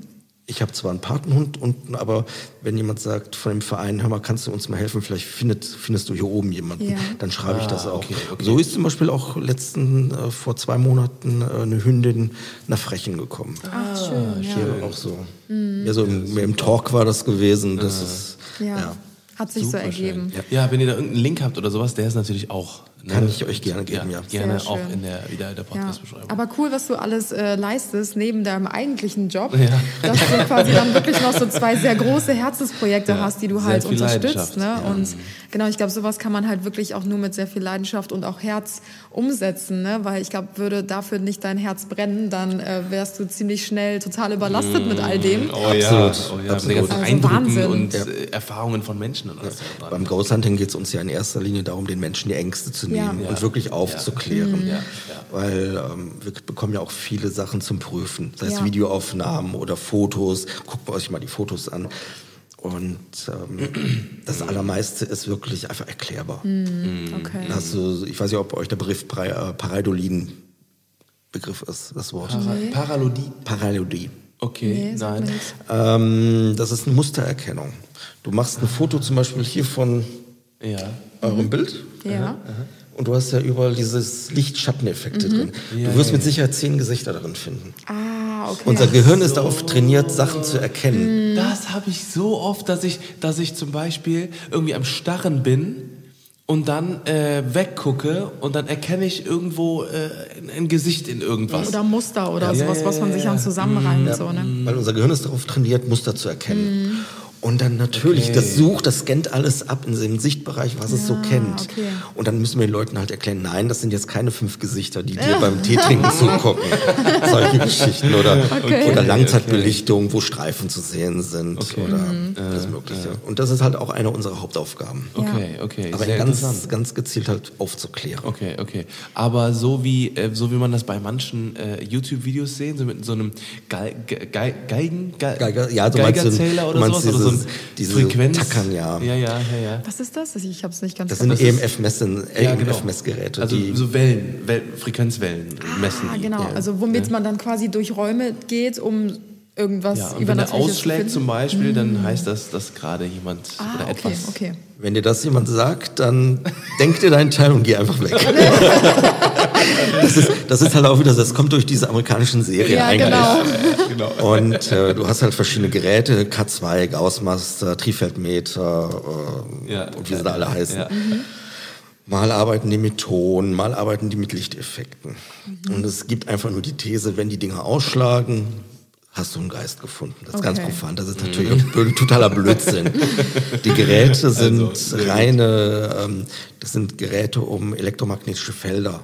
S3: Ich habe zwar einen Patenhund unten, aber wenn jemand sagt von dem Verein, hör mal, kannst du uns mal helfen, vielleicht findet, findest du hier oben jemanden,
S2: Ja.
S3: dann schreibe ich das auch.
S1: okay, okay.
S3: So ist zum Beispiel auch letzten, äh, vor zwei Monaten äh, eine Hündin nach Frechen gekommen.
S2: Ach, schön, ja.
S3: Hier auch so. Ja, so im, mehr im Talk war das gewesen. Das ist,
S2: Ja.
S3: ja.
S2: Hat sich so
S1: Super
S2: ergeben.
S1: schön. Ja. wenn ihr da irgendeinen Link habt oder sowas, der ist natürlich auch. Ne?
S3: Kann ich euch gerne geben, ja.
S1: Gerne
S2: Sehr
S1: auch
S2: schön.
S1: in der, wieder in der
S2: Ja.
S1: Podcast-Beschreibung.
S2: Aber cool, was du alles äh, leistest neben deinem eigentlichen Job,
S1: Ja.
S2: dass du [laughs] quasi dann wirklich noch so zwei sehr große Herzensprojekte
S1: Ja,
S2: hast, die du
S1: sehr
S2: halt unterstützt. Ne?
S1: ja.
S2: Und genau, ich glaube, sowas kann man halt wirklich auch nur mit sehr viel Leidenschaft und auch Herz umsetzen, ne? weil ich glaube, würde dafür nicht dein Herz brennen, dann äh, wärst du ziemlich schnell total überlastet mit all dem.
S1: Oh ja,
S3: Absolut,
S1: oh ja,
S3: absolut.
S1: mit den ganzen
S2: Also
S1: Eindrücken
S2: Wahnsinn.
S1: und
S3: Ja.
S1: äh, Erfahrungen von Menschen und alles.
S3: Beim Ghost Hunting geht es uns ja in erster Linie darum, den Menschen die Ängste zu
S2: Ja.
S3: Nehmen
S1: Ja.
S3: und wirklich aufzuklären.
S1: Ja, ja.
S3: Weil ähm, wir bekommen ja auch viele Sachen zum Prüfen, sei es
S2: Ja.
S3: Videoaufnahmen oder Fotos. Guckt euch mal die Fotos an. Und ähm, [clears throat] das Allermeiste ist wirklich einfach erklärbar.
S2: Okay.
S3: Dann Hast du, ich weiß nicht, ob euch der Begriff äh, Pareidolin Begriff ist, das Wort.
S1: Para Paralodie.
S3: Pareidolin.
S1: Okay,
S2: Nee,
S1: nein.
S3: Ähm, das ist eine Mustererkennung. Du machst ein Foto zum Beispiel hier von
S1: Ja.
S3: eurem Bild.
S2: Ja.
S3: Und du hast ja überall dieses Licht-Schatten-Effekte drin.
S1: Ja,
S3: du wirst
S1: ja,
S3: mit Sicherheit zehn Gesichter darin finden.
S2: Ah, okay.
S3: Unser Gehirn ist darauf trainiert, Sachen zu erkennen.
S1: Das habe ich so oft, dass ich, dass ich zum Beispiel irgendwie am Starren bin und dann äh, weggucke und dann erkenne ich irgendwo äh, ein, Gesicht in irgendwas.
S2: oder Muster oder
S1: Ja,
S2: sowas,
S1: ja,
S2: was man
S1: ja,
S2: sich
S1: ja.
S2: dann zusammenreimt. So, ne?
S3: Weil unser Gehirn ist darauf trainiert, Muster zu erkennen. Und dann natürlich,
S1: Okay.
S3: das sucht, das scannt alles ab in dem Sichtbereich, was es so
S2: Ja,
S3: kennt.
S2: okay.
S3: Und dann müssen wir den Leuten halt erklären, nein, das sind jetzt keine fünf Gesichter, die dir beim Tee trinken [laughs] zugucken. Solche Geschichten. Oder,
S2: Okay.
S3: oder Langzeitbelichtung, wo Streifen zu sehen sind.
S1: Okay.
S3: Oder
S2: Mhm.
S3: alles Mögliche. Und das ist halt auch eine unserer Hauptaufgaben.
S1: Okay, okay,
S3: Aber
S1: sehr
S3: ganz, ganz gezielt halt aufzuklären.
S1: Okay, okay. Aber so wie, äh, so wie man das bei manchen äh, YouTube-Videos sehen, so mit so einem Geil, Ge Ge Geigen, Ge
S3: Geiger- ja, du meinst
S1: Geigerzähler
S3: du
S1: oder sowas, oder so ein
S3: dieses- diese
S1: Frequenz.
S3: Tackern, ja.
S1: Ja, ja, ja, ja.
S2: Was ist das? Ich habe es nicht ganz
S3: Das sind
S2: kapiert.
S3: EMF-Messen,
S1: Ja, genau.
S3: EMF-Messgeräte.
S1: Also
S3: die
S1: so Wellen, Wel Frequenzwellen messen
S2: Ah,
S1: die.
S2: genau.
S3: Ja.
S2: Also womit man dann quasi durch Räume geht, um irgendwas
S1: Ja, und wenn der
S2: Übernatürliches
S1: ausschlägt
S2: zu
S1: zum. Beispiel, dann heißt das, dass gerade jemand
S2: Ah,
S1: oder
S2: okay,
S1: etwas.
S2: okay.
S3: Wenn dir das jemand sagt, dann denk dir deinen Teil und geh einfach weg. [laughs] das, ist, das ist halt auch wieder, das kommt durch diese amerikanischen Serien
S2: Ja,
S3: eigentlich.
S2: genau.
S1: genau.
S3: Und äh, du hast halt verschiedene Geräte, K2, Gaussmaster, Trifeldmeter äh,
S1: Ja.
S3: und wie sie da alle heißen.
S1: Ja.
S3: Mal arbeiten die mit Ton, mal arbeiten die mit Lichteffekten. Und es gibt einfach nur die These, wenn die Dinger ausschlagen, hast du einen Geist gefunden. Das ist ganz
S2: Okay.
S3: profan. Das ist natürlich auch blöd- totaler Blödsinn. Die Geräte sind
S1: Also,
S3: reine, ähm, das sind Geräte, um elektromagnetische Felder,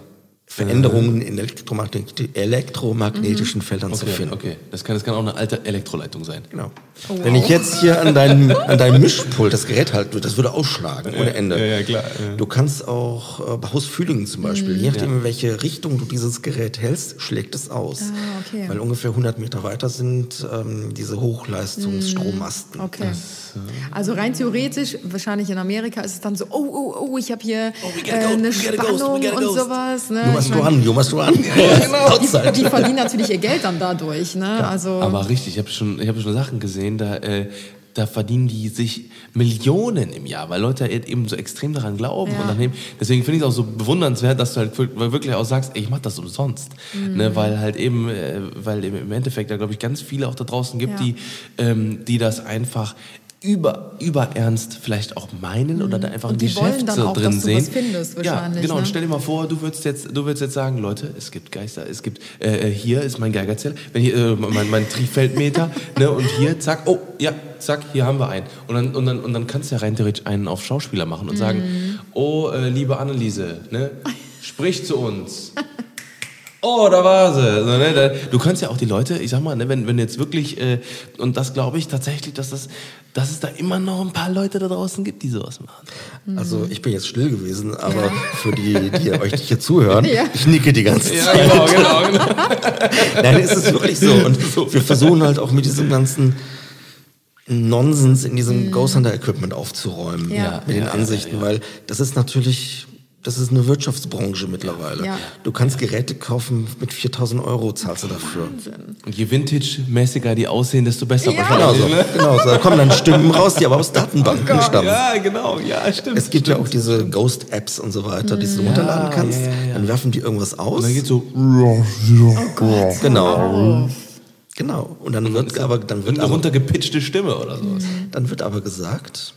S3: Veränderungen in elektromagneti elektromagnetischen Feldern zu
S1: Okay,
S3: finden.
S1: okay. Das kann, das kann auch eine alte Elektroleitung sein.
S3: Genau. Wenn ich jetzt hier an deinem, an deinem Mischpult das Gerät halte, das würde ausschlagen ohne Ende.
S1: ja, ja, klar, ja.
S3: Du kannst auch äh, bei Hausfühlungen zum Beispiel, je nachdem in welche Richtung du dieses Gerät hältst, schlägt es aus.
S2: Ah, okay.
S3: Weil ungefähr 100 Meter weiter sind ähm, diese Hochleistungsstrommasten.
S2: Okay. Also rein theoretisch, wahrscheinlich in Amerika ist es dann so, oh, oh, oh, ich habe hier
S1: we
S2: äh, eine Spannung und sowas. Ne?
S3: Must
S2: Ich mein,
S3: run, you must run. Ja, genau.
S2: die, die verdienen natürlich ihr Geld dann dadurch. Ne? Also,
S1: Aber richtig, ich habe schon, ich habe schon Sachen gesehen, da, äh, da verdienen die sich Millionen im Jahr, weil Leute halt eben so extrem daran glauben.
S2: Ja.
S1: Und dann nehmen, deswegen finde ich es auch so bewundernswert, dass du halt wir- wirklich auch sagst, ey, ich mach das umsonst.
S2: Mhm.
S1: Ne, weil halt eben, äh, weil eben im Endeffekt da glaube ich ganz viele auch da draußen gibt,
S2: Ja.
S1: die, ähm, die das einfach über, über ernst vielleicht auch meinen oder da einfach
S2: Mhm. Und
S1: ein
S2: die wollen
S1: Geschäft
S2: dann
S1: so
S2: auch,
S1: drin
S2: dass du
S1: sehen.
S2: was findest,
S1: ja,
S2: wahrscheinlich,
S1: genau.
S2: ne?
S1: Und stell dir mal vor, du würdest jetzt, du würdest jetzt sagen, Leute, es gibt Geister, es gibt, äh, äh, hier ist mein Geigerzähler, wenn hier, äh, mein, mein Trifeldmeter, [laughs] ne, und hier, zack, oh, ja, zack, hier haben wir einen. Und dann, und dann, und dann kannst du ja rein theoretisch einen auf Schauspieler machen und sagen,
S2: Mhm.
S1: oh, äh, liebe Anneliese, ne, sprich zu uns. [laughs] Oh, da war sie. So, ne, da, du kannst ja auch die Leute, ich sag mal, ne, wenn, wenn jetzt wirklich, äh, und das glaube ich tatsächlich, dass, das, dass es da immer noch ein paar Leute da draußen gibt, die sowas machen.
S3: Also ich bin jetzt still gewesen, aber ja. für die, die euch hier zuhören, [laughs] ja. ich nicke die ganze
S1: ja,
S3: Zeit.
S1: Genau, genau, [laughs] genau.
S3: Nein, ist es wirklich so. Und [laughs] wir versuchen halt auch mit diesem ganzen Nonsens in diesem mhm. Ghost Hunter Equipment aufzuräumen. Ja. Mit den Ansichten, weil das ist natürlich das ist eine Wirtschaftsbranche mittlerweile. Ja. Du kannst Geräte kaufen mit 4000 Euro, zahlst du dafür.
S1: Wahnsinn. Und je vintage-mäßiger die aussehen, desto besser
S3: ja. wahrscheinlich. Genau, so, genau so. Da kommen dann Stimmen raus, die aber aus Datenbanken oh stammen.
S1: Ja, genau, ja, stimmt.
S3: Es gibt
S1: stimmt.
S3: ja auch diese Ghost-Apps und so weiter, die du runterladen kannst. Ja, dann werfen die irgendwas aus. Und
S1: dann geht so.
S2: Oh Gott.
S3: Genau. Genau. Und dann wird aber dann wird
S1: eine runtergepitchte Stimme oder so.
S3: Dann wird aber gesagt,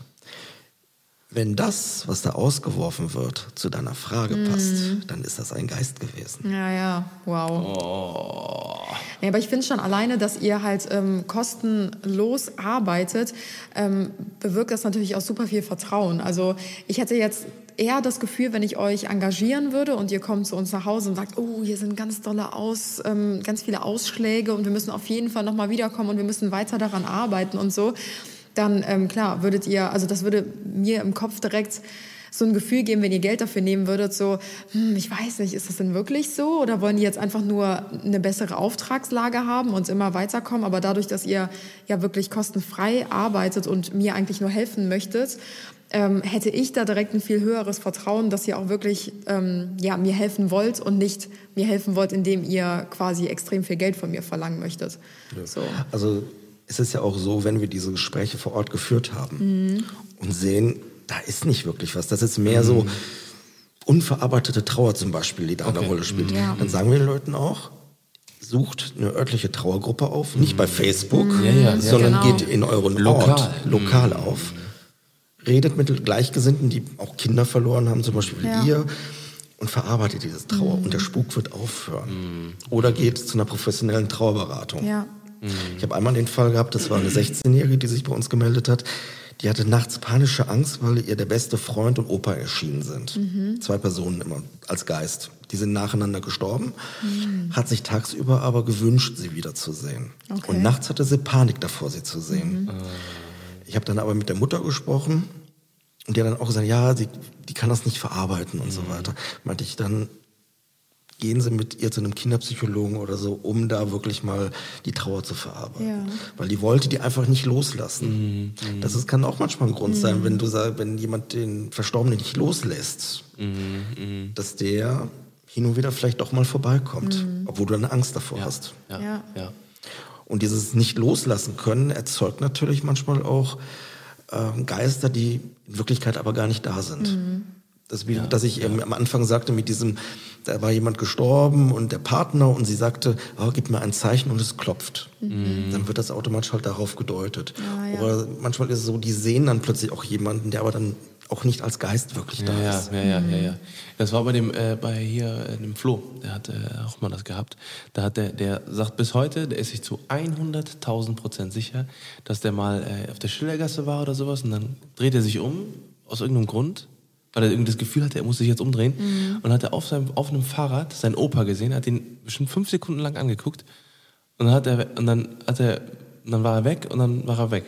S3: wenn das, was da ausgeworfen wird, zu deiner Frage mm. passt, dann ist das ein Geist gewesen.
S2: Ja, ja, wow. Oh. Ja, aber ich finde schon alleine, dass ihr halt ähm, kostenlos arbeitet, ähm, bewirkt das natürlich auch super viel Vertrauen. Also ich hätte jetzt eher das Gefühl, wenn ich euch engagieren würde und ihr kommt zu uns nach Hause und sagt, oh, hier sind ganz tolle Aus, ähm, ganz viele Ausschläge und wir müssen auf jeden Fall nochmal wiederkommen und wir müssen weiter daran arbeiten und so dann ähm, klar, würdet ihr, also das würde mir im Kopf direkt so ein Gefühl geben, wenn ihr Geld dafür nehmen würdet, so, hm, ich weiß nicht, ist das denn wirklich so? Oder wollen die jetzt einfach nur eine bessere Auftragslage haben und immer weiterkommen? Aber dadurch, dass ihr ja wirklich kostenfrei arbeitet und mir eigentlich nur helfen möchtet, ähm, hätte ich da direkt ein viel höheres Vertrauen, dass ihr auch wirklich ähm, ja, mir helfen wollt und nicht mir helfen wollt, indem ihr quasi extrem viel Geld von mir verlangen möchtet.
S3: Ja. So. Also es ist ja auch so, wenn wir diese Gespräche vor Ort geführt haben mhm. und sehen, da ist nicht wirklich was. Das ist mehr mhm. so unverarbeitete Trauer zum Beispiel, die da okay. eine Rolle spielt. Ja. Dann sagen wir den Leuten auch, sucht eine örtliche Trauergruppe auf, nicht bei Facebook, mhm. ja, ja, sondern genau. geht in euren lokal. Ort lokal mhm. auf. Redet mit Gleichgesinnten, die auch Kinder verloren haben, zum Beispiel wie ihr, und verarbeitet dieses Trauer. Mhm. Und der Spuk wird aufhören. Mhm. Oder geht zu einer professionellen Trauerberatung.
S2: Ja.
S3: Mhm. Ich habe einmal den Fall gehabt, das war eine 16-Jährige, die sich bei uns gemeldet hat. Die hatte nachts panische Angst, weil ihr der beste Freund und Opa erschienen sind. Mhm. Zwei Personen immer als Geist. Die sind nacheinander gestorben, mhm. hat sich tagsüber aber gewünscht, sie wiederzusehen. Okay. Und nachts hatte sie Panik davor, sie zu sehen. Mhm. Ich habe dann aber mit der Mutter gesprochen und die hat dann auch gesagt, ja, sie, die kann das nicht verarbeiten und so mhm. weiter. Meinte ich dann, gehen Sie mit ihr zu einem Kinderpsychologen oder so, um da wirklich mal die Trauer zu verarbeiten. Ja. Weil die wollte die einfach nicht loslassen. Mhm. Das ist, kann auch manchmal ein Grund mhm. sein, wenn du sagst, wenn jemand den Verstorbenen nicht loslässt, mhm. dass der hin und wieder vielleicht doch mal vorbeikommt, mhm. obwohl du eine Angst davor
S1: ja.
S3: hast.
S1: Ja. ja. ja.
S3: Und dieses nicht loslassen können erzeugt natürlich manchmal auch äh, Geister, die in Wirklichkeit aber gar nicht da sind. Mhm. Das, wie, ja, dass ich ja. am Anfang sagte, mit diesem, da war jemand gestorben und der Partner und sie sagte, oh, gib mir ein Zeichen und es klopft. Mhm. Dann wird das automatisch halt darauf gedeutet. Ja, aber manchmal ist es so, die sehen dann plötzlich auch jemanden, der aber dann auch nicht als Geist wirklich da
S1: ja,
S3: ist.
S1: Ja, ja, ja, ja. Das war bei dem, äh, bei hier, äh, dem Flo, der hat äh, auch mal das gehabt. Da hat der, der sagt bis heute, der ist sich zu 100.000 Prozent sicher, dass der mal äh, auf der Schillergasse war oder sowas und dann dreht er sich um, aus irgendeinem Grund weil er irgendwie das Gefühl hatte, er muss sich jetzt umdrehen. Mhm. Und hat er auf, seinem, auf einem Fahrrad seinen Opa gesehen, hat ihn bestimmt fünf Sekunden lang angeguckt. Und dann, hat er, und dann, hat er, und dann war er weg und dann war er weg.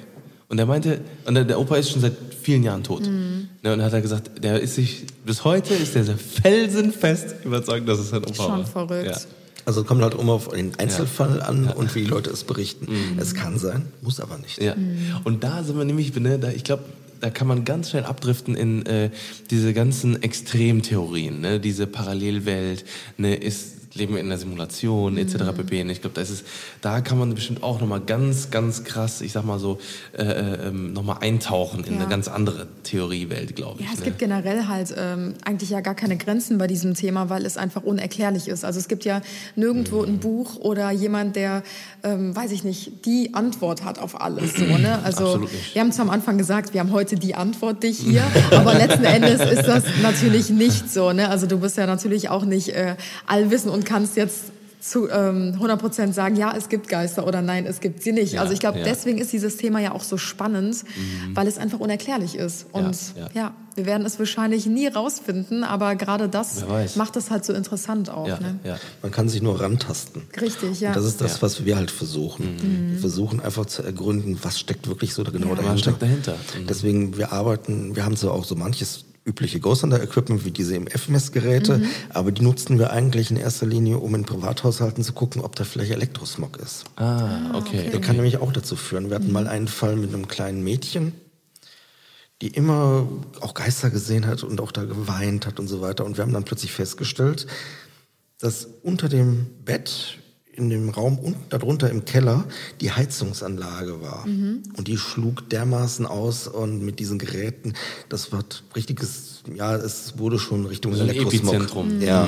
S1: Und er meinte, und der, der Opa ist schon seit vielen Jahren tot. Mhm. Ja, und dann hat er gesagt, der ist sich, bis heute ist der felsenfest überzeugt, dass es sein Opa
S2: schon
S1: war.
S2: Schon verrückt.
S3: Ja. Also kommt halt immer auf den Einzelfall ja. an ja. und wie die Leute es berichten. Mhm. Es kann sein, muss aber nicht.
S1: Ja. Mhm. Und da sind wir nämlich, ne, da, ich glaube, da kann man ganz schnell abdriften in äh, diese ganzen Extremtheorien, ne? diese Parallelwelt, ne? ist leben in einer Simulation etc. Mhm. pp. Und ich glaube, da ist da kann man bestimmt auch nochmal ganz, ganz krass, ich sag mal so, äh, äh, ähm, nochmal eintauchen in ja. eine ganz andere Theoriewelt, glaube ich.
S2: Ja, es
S1: ne?
S2: gibt generell halt ähm, eigentlich ja gar keine Grenzen bei diesem Thema, weil es einfach unerklärlich ist. Also es gibt ja nirgendwo mhm. ein Buch oder jemand, der, ähm, weiß ich nicht, die Antwort hat auf alles. So, ne? [clears throat] Also wir haben es am Anfang gesagt, wir haben heute die Antwort dich hier, aber letzten [laughs] Endes ist das natürlich nicht so. Ne? Also du bist ja natürlich auch nicht äh, allwissend und kannst jetzt zu ähm, 100% sagen, ja, es gibt Geister oder nein, es gibt sie nicht.
S1: Ja,
S2: also ich glaube,
S1: ja.
S2: deswegen ist dieses Thema ja auch so spannend, weil es einfach unerklärlich ist. Und
S1: ja.
S2: ja, wir werden es wahrscheinlich nie rausfinden, aber gerade das macht es halt so interessant auch.
S1: Ja,
S2: ne?
S1: ja.
S3: Man kann sich nur rantasten.
S2: Richtig, ja.
S3: Und das ist das,
S1: Ja.
S3: was wir halt versuchen. Wir versuchen einfach zu ergründen, was steckt wirklich so da genau
S2: Ja.
S3: dahinter.
S1: Was steckt dahinter? Mhm.
S3: Deswegen, wir arbeiten, wir haben so auch so manches übliche Ghost Hunter Equipment wie diese EMF-Messgeräte, aber die nutzen wir eigentlich in erster Linie, um in Privathaushalten zu gucken, ob da vielleicht Elektrosmog ist.
S1: Ah, okay.
S3: Der kann nämlich auch dazu führen. Wir hatten mal einen Fall mit einem kleinen Mädchen, die immer auch Geister gesehen hat und auch da geweint hat und so weiter. Und wir haben dann plötzlich festgestellt, dass unter dem Bett in dem Raum und darunter im Keller die Heizungsanlage war. Und die schlug dermaßen aus und mit diesen Geräten, das war richtiges, ja, es wurde schon Richtung
S1: So ein
S3: Elektrosmog. Ja.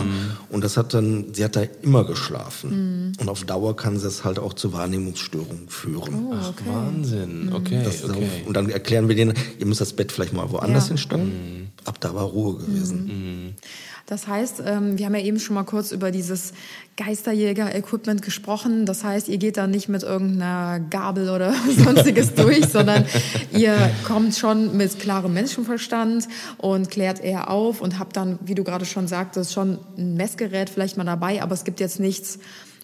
S3: Und das hat dann, sie hat da immer geschlafen. Und auf Dauer kann das halt auch zu Wahrnehmungsstörungen führen.
S2: Oh, okay.
S1: Wahnsinn. Okay,
S3: Das ist
S1: okay.
S3: auch, und dann erklären wir denen, ihr müsst das Bett vielleicht mal woanders
S2: Ja.
S3: hinstellen. Ab da war Ruhe gewesen.
S2: Das heißt, ähm, wir haben ja eben schon mal kurz über dieses Geisterjäger-Equipment gesprochen. Das heißt, ihr geht da nicht mit irgendeiner Gabel oder [laughs] sonstiges durch, sondern ihr kommt schon mit klarem Menschenverstand und klärt eher auf und habt dann, wie du gerade schon sagtest, schon ein Messgerät vielleicht mal dabei, aber es gibt jetzt nichts,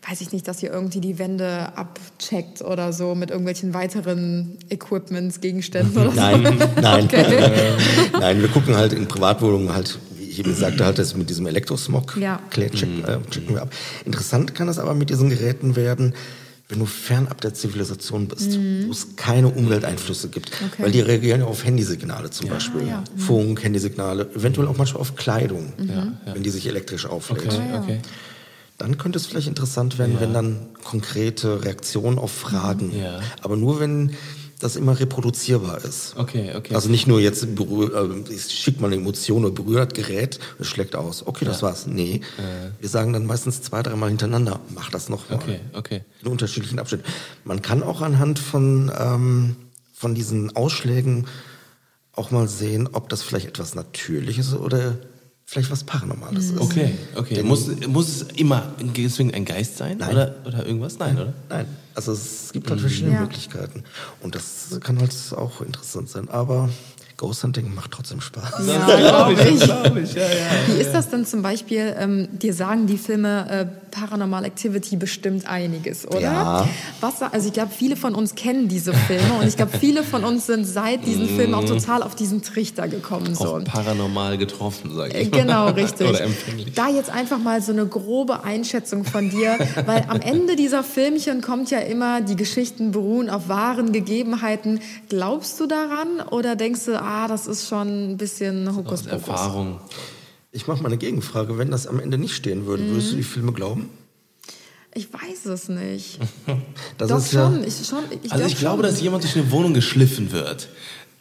S2: weiß ich nicht, dass ihr irgendwie die Wände abcheckt oder so mit irgendwelchen weiteren Equipments, Gegenständen oder so.
S3: Nein, nein. [laughs]
S2: Okay.
S3: nein, wir gucken halt in Privatwohnungen halt, ich eben sagte, halt das mit diesem Elektrosmog
S2: Ja.
S3: klär- check, äh, checken wir ab. Interessant kann das aber mit diesen Geräten werden, wenn du fernab der Zivilisation bist, wo es keine Umwelteinflüsse gibt.
S2: Mhm. Okay.
S3: Weil die reagieren ja auf Handysignale zum Beispiel.
S2: ja. Mhm.
S3: Funk, Handysignale, eventuell auch manchmal auf Kleidung,
S2: Mhm.
S3: wenn die sich elektrisch auflädt.
S1: Okay, okay.
S3: Dann könnte es vielleicht interessant werden, wenn dann konkrete Reaktionen auf Fragen.
S1: Ja.
S3: Aber nur wenn das immer reproduzierbar ist.
S1: Okay, okay.
S3: Also nicht nur jetzt berühr, äh, ich schick mal eine Emotion oder berührt Gerät, es schlägt aus. Okay, das war's. Nee. Wir sagen dann meistens zwei, dreimal hintereinander, mach das nochmal.
S1: Okay, okay.
S3: In unterschiedlichen Abschnitten. Man kann auch anhand von, ähm, von diesen Ausschlägen auch mal sehen, ob das vielleicht etwas Natürliches oder vielleicht was Paranormales ist.
S1: Okay, okay. Muss, muss es immer deswegen ein Geist sein?
S3: Nein.
S1: Oder, oder irgendwas? Nein, oder?
S3: Nein, also es gibt halt verschiedene
S2: Ja.
S3: Möglichkeiten. Und das kann halt auch interessant sein. Aber Ghost Hunting macht trotzdem Spaß.
S2: Ja, glaube ich.
S1: Glaube ich, ja, ja.
S2: Wie ist das denn zum Beispiel, ähm, dir sagen die Filme äh, Paranormal Activity bestimmt einiges, oder?
S3: Ja.
S2: Was, also ich glaube, viele von uns kennen diese Filme und ich glaube, viele von uns sind seit diesen Filmen auch total auf diesen Trichter gekommen. So.
S1: Auch paranormal getroffen, sag
S2: Äh,
S1: ich mal.
S2: Genau, [laughs] richtig.
S1: Oder empfänglich.
S2: Da jetzt einfach mal so eine grobe Einschätzung von dir, weil am Ende dieser Filmchen kommt ja immer, die Geschichten beruhen auf wahren Gegebenheiten. Glaubst du daran oder denkst du, ah, das ist schon ein bisschen Hokuspokus?
S1: Erfahrung.
S3: Ich mache mal eine Gegenfrage. Wenn das am Ende nicht stehen würde, würdest du die Filme glauben?
S2: Ich weiß es nicht. [laughs]
S3: Das
S2: Doch
S3: ist ja,
S2: schon, ich schon. Ich
S1: Also ich glaube,
S2: schon.
S1: dass jemand durch eine Wohnung geschliffen wird.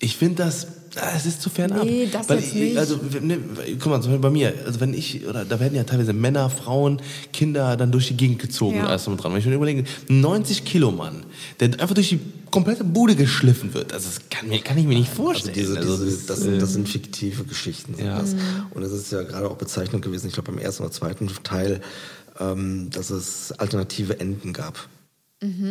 S1: Ich finde das, ah, es ist zu fern ab.
S2: Nee, das
S1: Weil
S2: jetzt
S1: ich-
S2: nicht.
S1: Also, ne, guck mal, zum Beispiel bei mir, also wenn ich, oder da werden ja teilweise Männer, Frauen, Kinder dann durch die Gegend gezogen,
S2: Ja.
S1: alles drum und dran. Wenn ich mir überlege, ein 90 Kilo Mann, der einfach durch die komplette Bude geschliffen wird, also das kann, mir, kann ich mir nicht
S3: also
S1: vorstellen.
S3: diese,
S1: Also
S3: diese,
S1: das
S3: sind,
S1: äh,
S3: das sind fiktive Geschichten. Sind
S1: Ja.
S3: das. Und es ist ja gerade auch bezeichnend gewesen, ich glaube beim ersten oder zweiten Teil, ähm, dass es alternative Enden gab.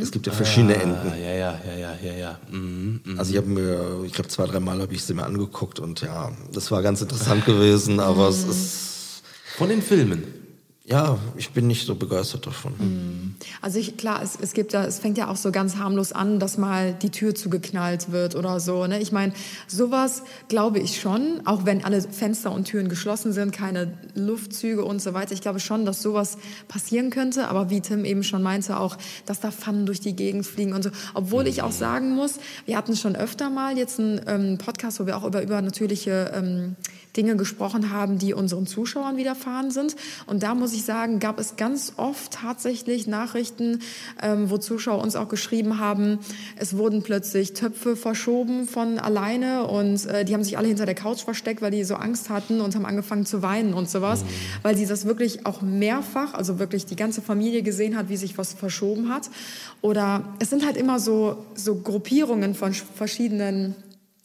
S3: Es gibt ja verschiedene Enden.
S1: Ah, ja, ja, ja, ja, ja, ja. Mhm, mhm.
S3: Also ich habe mir, ich glaube zwei, drei Mal habe ich sie mir angeguckt und ja, das war ganz interessant gewesen, aber es ist,
S1: Von den Filmen.
S3: Ja, ich bin nicht so begeistert davon.
S2: Also ich, klar, es, es gibt ja, es fängt ja auch so ganz harmlos an, dass mal die Tür zugeknallt wird oder so. Ne? Ich meine, sowas glaube ich schon, auch wenn alle Fenster und Türen geschlossen sind, keine Luftzüge und so weiter. Ich glaube schon, dass sowas passieren könnte. Aber wie Tim eben schon meinte, auch, dass da Pfannen durch die Gegend fliegen und so. Obwohl ich auch sagen muss, wir hatten schon öfter mal jetzt einen ähm, Podcast, wo wir auch über übernatürliche ähm, Dinge gesprochen haben, die unseren Zuschauern widerfahren sind. Und da muss ich sagen, gab es ganz oft tatsächlich Nachrichten, ähm, wo Zuschauer uns auch geschrieben haben, es wurden plötzlich Töpfe verschoben von alleine und äh, die haben sich alle hinter der Couch versteckt, weil die so Angst hatten und haben angefangen zu weinen und sowas, weil sie das wirklich auch mehrfach, also wirklich die ganze Familie gesehen hat, wie sich was verschoben hat. Oder es sind halt immer so, so Gruppierungen von sch- verschiedenen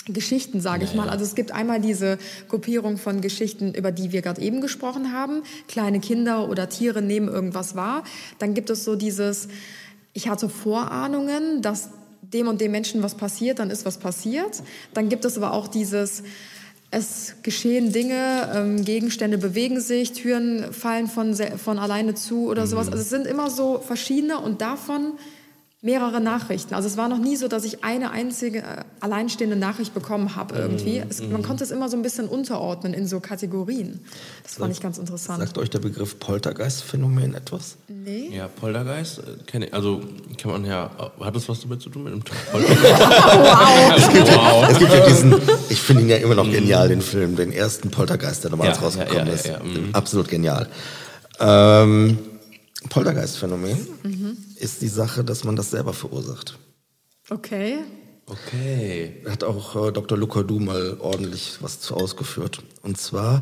S2: Geschichten, sage ich mal. Also es gibt einmal diese Gruppierung von Geschichten, über die wir gerade eben gesprochen haben. Kleine Kinder oder Tiere nehmen irgendwas wahr. Dann gibt es so dieses, ich hatte Vorahnungen, dass dem und dem Menschen was passiert, dann ist was passiert. Dann gibt es aber auch dieses, es geschehen Dinge, ähm, Gegenstände bewegen sich, Türen fallen von, von alleine zu oder sowas. Also es sind immer so verschiedene und davon mehrere Nachrichten. Also es war noch nie so, dass ich eine einzige äh, alleinstehende Nachricht bekommen habe irgendwie. Es, man konnte es immer so ein bisschen unterordnen in so Kategorien. Das fand ich ganz interessant.
S3: Sagt euch der Begriff Poltergeist-Phänomen etwas?
S2: Nee.
S1: Ja, Poltergeist, äh, kenne ich, also kann man ja, hat das was damit zu tun mit dem [laughs] Poltergeist? [laughs]
S3: Es gibt ja diesen, ich finde ihn ja immer noch genial, den Film, den ersten Poltergeist, der damals
S1: Ja,
S3: rausgekommen
S1: ja, ja,
S3: ist.
S1: ja, ja, mhm.
S3: Absolut genial. Ähm, Poltergeist-Phänomen ist die Sache, dass man das selber verursacht.
S2: Okay.
S1: Okay.
S3: Hat auch äh, Dr. Luca Du mal ordentlich was zu ausgeführt. Und zwar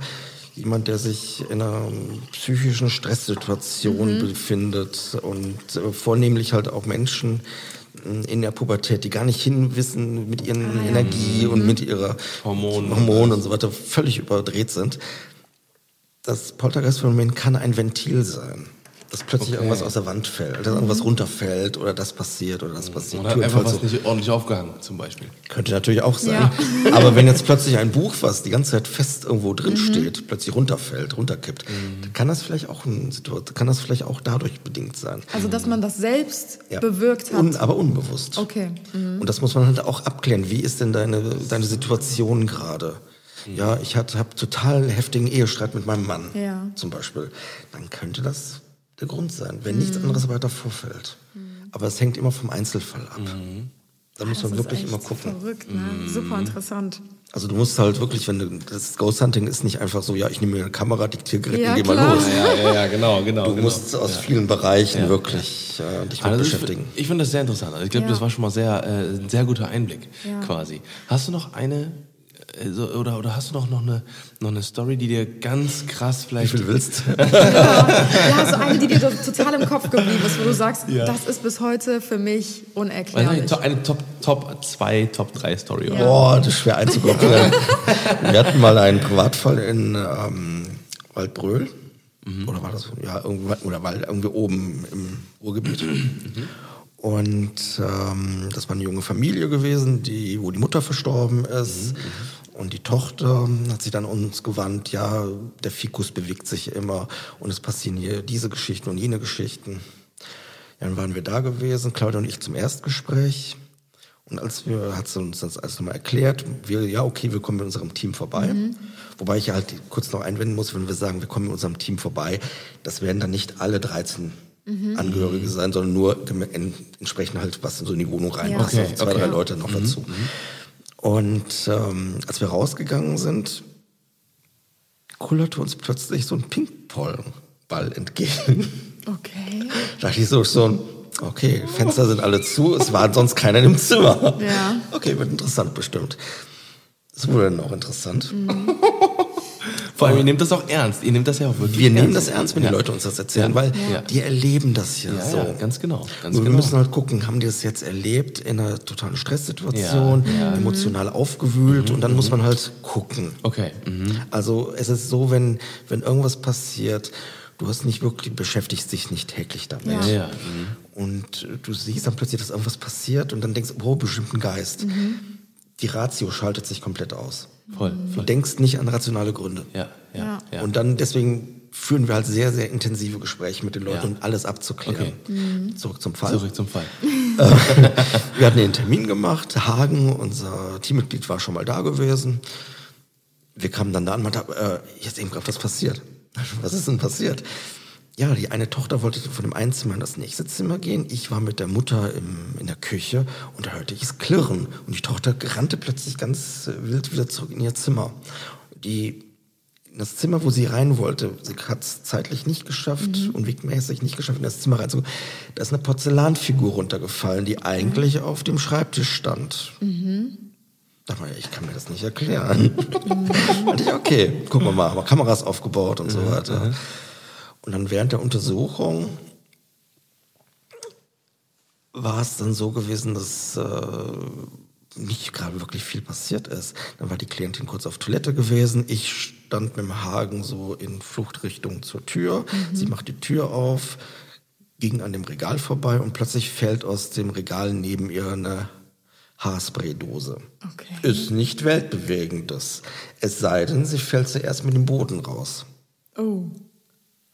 S3: jemand, der sich in einer ähm, psychischen Stresssituation befindet und äh, vornehmlich halt auch Menschen äh, in der Pubertät, die gar nicht hinwissen mit ihren Energie und mit ihrer
S1: Hormonen.
S3: Hormonen und so weiter völlig überdreht sind. Das Poltergeist-Phänomen kann ein Ventil sein. Dass plötzlich
S1: Okay.
S3: irgendwas aus der Wand fällt, dass irgendwas runterfällt oder das passiert oder das passiert.
S1: Man hat
S3: Türen
S1: einfach was
S3: zu.
S1: nicht ordentlich aufgehangen, zum Beispiel.
S3: Könnte natürlich auch sein. [laughs] Aber wenn jetzt plötzlich ein Buch, was die ganze Zeit fest irgendwo drin steht, plötzlich runterfällt, runterkippt, dann kann das vielleicht auch ein Situation, kann das vielleicht auch dadurch bedingt sein.
S2: Also dass man das selbst
S3: Ja.
S2: bewirkt hat.
S3: Un, aber unbewusst.
S2: Okay.
S3: Und das muss man halt auch abklären. Wie ist denn deine, deine Situation gerade? Ja, ich habe total heftigen Ehestreit mit meinem Mann,
S2: Ja.
S3: zum Beispiel. Dann könnte das der Grund sein, wenn nichts anderes weiter vorfällt. Aber es hängt immer vom Einzelfall ab. Da muss
S2: Das
S3: man wirklich immer gucken.
S2: Verrückt, ne? Super interessant.
S3: Also du musst halt wirklich, wenn du das Ghost Hunting ist nicht einfach so, ja, ich nehme mir eine Kamera, diktiere Gerät
S2: Ja,
S3: und geh mal
S2: klar.
S3: los.
S1: Ja, ja, ja, genau, genau.
S3: Du
S1: genau.
S3: musst aus vielen Bereichen wirklich äh, dich mit
S1: Also ich,
S3: beschäftigen.
S1: ich finde das sehr interessant. Also ich glaube,
S2: Ja.
S1: das war schon mal sehr, äh, ein sehr guter Einblick
S2: Ja.
S1: quasi. Hast du noch eine äh, so, oder, oder hast du noch, noch, eine, noch eine Story, die dir ganz krass
S3: Wie
S1: vielleicht.
S3: viel willst [laughs]
S2: Ja, so eine, die dir total im Kopf geblieben ist, wo du sagst,
S1: Ja.
S2: das ist bis heute für mich
S1: Also eine,
S2: unerklärlich.
S1: To- eine Top, Top 2, Top 3 Story. Oder?
S2: Ja.
S3: Boah, das ist schwer einzugruppieren. [laughs] Wir hatten mal einen Privatfall in ähm, Waldbröl. Oder war das, ja, irgendwie, oder war irgendwie oben im Ruhrgebiet. Und ähm, das war eine junge Familie gewesen, die, wo die Mutter verstorben ist. Und die Tochter hat sich dann uns gewandt, ja, der Fikus bewegt sich immer und es passieren hier diese Geschichten und jene Geschichten. Ja, dann waren wir da gewesen, Claudia und ich zum Erstgespräch. Und als wir, hat sie uns das alles nochmal erklärt, wir, ja, okay, wir kommen mit unserem Team vorbei. Wobei ich halt kurz noch einwenden muss, wenn wir sagen, wir kommen mit unserem Team vorbei, das werden dann nicht alle 13 Angehörige sein, sondern nur entsprechend halt, was in so in die Wohnung reinpasst.
S2: Ja.
S3: Also
S1: Okay,
S3: zwei,
S1: okay.
S3: drei Leute noch dazu. Und ähm, als wir rausgegangen sind, kullerte uns plötzlich so ein Ping-Pong-Ball entgegen.
S2: Okay. [laughs]
S3: Da dachte ich so schon, okay, Fenster sind alle zu, es war sonst keiner im Zimmer.
S2: Ja.
S3: Okay, wird interessant bestimmt. Es wurde dann auch interessant. [laughs]
S1: Vor allem, ihr nehmt das auch ernst. Ihr nehmt das ja auch wirklich
S3: Wir nehmen
S1: ernst.
S3: das ernst, wenn die Leute uns das erzählen, weil die erleben das ja,
S1: Ja,
S3: so.
S1: ganz genau. Ganz
S3: Nur wir
S1: genau.
S3: müssen halt gucken, haben die das jetzt erlebt in einer totalen Stresssituation, emotional aufgewühlt und dann muss man halt gucken.
S1: Okay. Mhm.
S3: Also es ist so, wenn, wenn irgendwas passiert, du hast nicht wirklich, beschäftigst dich nicht täglich damit.
S2: Ja.
S1: Ja. Mhm.
S3: Und du siehst dann plötzlich, dass irgendwas passiert und dann denkst du, oh, bestimmt ein Geist. Die Ratio schaltet sich komplett aus.
S1: Voll,
S3: Du
S1: voll.
S3: denkst nicht an rationale Gründe.
S1: Ja, ja,
S2: Ja.
S3: Und dann deswegen führen wir halt sehr, sehr intensive Gespräche mit den Leuten,
S1: Ja.
S3: um alles abzuklären.
S2: Mhm.
S3: Zurück zum Fall.
S1: Zurück zum Fall. [laughs]
S3: Wir hatten den Termin gemacht. Hagen, unser Teammitglied, war schon mal da gewesen. Wir kamen dann da an und meinte, äh, jetzt eben gerade was passiert. [laughs] Was ist denn passiert? Ja, die eine Tochter wollte von dem einen Zimmer in das nächste Zimmer gehen. Ich war mit der Mutter im, in der Küche und da hörte ich es klirren. Und die Tochter rannte plötzlich ganz äh, wild wieder zurück in ihr Zimmer. Die in das Zimmer, wo sie rein wollte, sie hat es zeitlich nicht geschafft und wegmäßig nicht geschafft, in das Zimmer reinzukommen. Da ist eine Porzellanfigur runtergefallen, die eigentlich auf dem Schreibtisch stand. Da war ich, kann mir das nicht erklären. [laughs] Dachte ich, okay, gucken wir mal, haben wir Kameras aufgebaut und so weiter. Und dann während der Untersuchung war es dann so gewesen, dass äh, nicht gerade wirklich viel passiert ist. Dann war die Klientin kurz auf Toilette gewesen. Ich stand mit dem Hagen so in Fluchtrichtung zur Tür. Mhm. Sie macht die Tür auf, ging an dem Regal vorbei und plötzlich fällt aus dem Regal neben ihr eine Haarspraydose. Okay. Ist nicht weltbewegendes. Es sei denn, sie fällt zuerst mit dem Boden raus.
S2: Oh.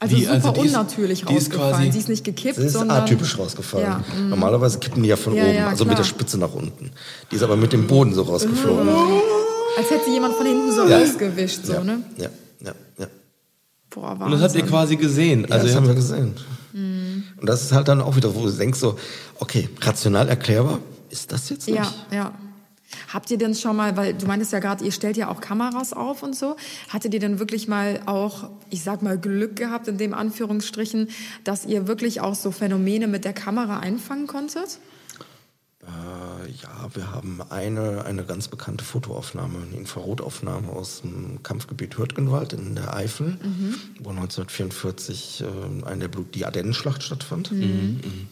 S2: Also die, super also die unnatürlich ist, rausgefallen. Quasi, sie ist nicht gekippt,
S3: sie ist
S2: sondern...
S3: atypisch rausgefallen. Ja, mm. Normalerweise kippen die ja von ja, oben, ja, also klar. mit der Spitze nach unten. Die ist aber mit dem Boden so rausgeflogen. Oh.
S2: Als hätte jemand von hinten so rausgewischt, so, ne?
S3: Ja, ja, ja.
S1: Boah, Wahnsinn. Und das habt ihr quasi gesehen.
S3: Also das haben wir gesehen. Mhm. Und das ist halt dann auch wieder, wo du denkst so, okay, rational erklärbar, ist das jetzt nicht?
S2: Ja, ja. Habt ihr denn schon mal, weil du meintest ja gerade, ihr stellt ja auch Kameras auf und so, hattet ihr denn wirklich mal auch, ich sag mal, Glück gehabt in dem Anführungsstrichen, dass ihr wirklich auch so Phänomene mit der Kamera einfangen konntet?
S3: Äh, ja, wir haben eine, eine ganz bekannte Fotoaufnahme, eine Infrarotaufnahme aus dem Kampfgebiet Hürtgenwald in der Eifel, mhm. wo 1944 äh, eine Blut die Ardennenschlacht stattfand. Mhm. mhm.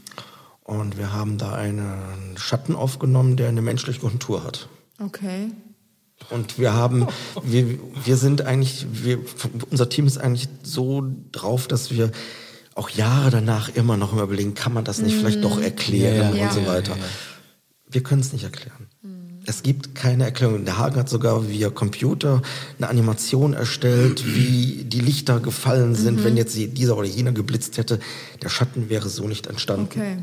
S3: Und wir haben da einen Schatten aufgenommen, der eine menschliche Kontur hat.
S2: Okay.
S3: Und wir haben, wir, wir sind eigentlich, wir, unser Team ist eigentlich so drauf, dass wir auch Jahre danach immer noch immer überlegen, kann man das nicht mm. vielleicht doch erklären ja, ja. und so weiter. Ja, wir können es nicht erklären. Mm. Es gibt keine Erklärung. Der Hagen hat sogar via Computer eine Animation erstellt, wie die Lichter gefallen sind, mhm. wenn jetzt dieser oder jener geblitzt hätte. Der Schatten wäre so nicht entstanden.
S2: Okay.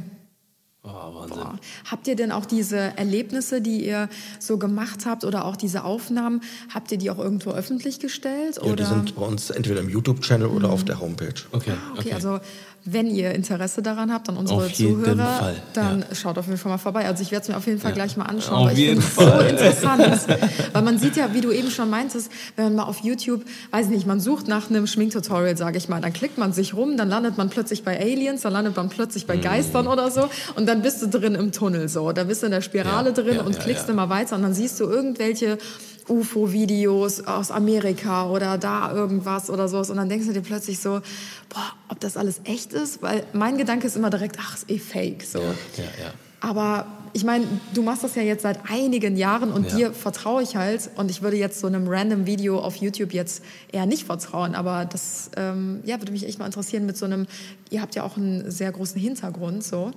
S2: Oh, Wahnsinn. Boah. Habt ihr denn auch diese Erlebnisse, die ihr so gemacht habt oder auch diese Aufnahmen, habt ihr die auch irgendwo öffentlich gestellt?
S3: Ja,
S2: oder? die
S3: sind bei uns entweder im YouTube-Channel mhm. oder auf der Homepage.
S2: Okay, ah, okay. okay. also wenn ihr Interesse daran habt, an unsere Zuhörer, Fall. dann ja. schaut auf jeden Fall mal vorbei. Also ich werde es mir auf jeden Fall ja. gleich mal anschauen,
S1: auf weil ich finde
S2: es so interessant. weil man sieht ja, wie du eben schon meintest, wenn man mal auf YouTube, weiß nicht, man sucht nach einem Schminktutorial, sage ich mal, dann klickt man sich rum, dann landet man plötzlich bei Aliens, dann landet man plötzlich bei mhm. Geistern mm. oder so und dann bist du drin im Tunnel so. Da bist du in der Spirale ja, drin und klickst immer weiter und dann siehst du irgendwelche UFO-Videos aus Amerika oder da irgendwas oder sowas. Und dann denkst du dir plötzlich so, boah, ob das alles echt ist? Weil mein Gedanke ist immer direkt, ach, ist eh fake. So. Ja, ja, ja. Aber ich meine, du machst das ja jetzt seit einigen Jahren und dir vertraue ich halt. Und ich würde jetzt so einem random Video auf YouTube jetzt eher nicht vertrauen. Aber das ähm, ja, würde mich echt mal interessieren mit so einem, ihr habt ja auch einen sehr großen Hintergrund so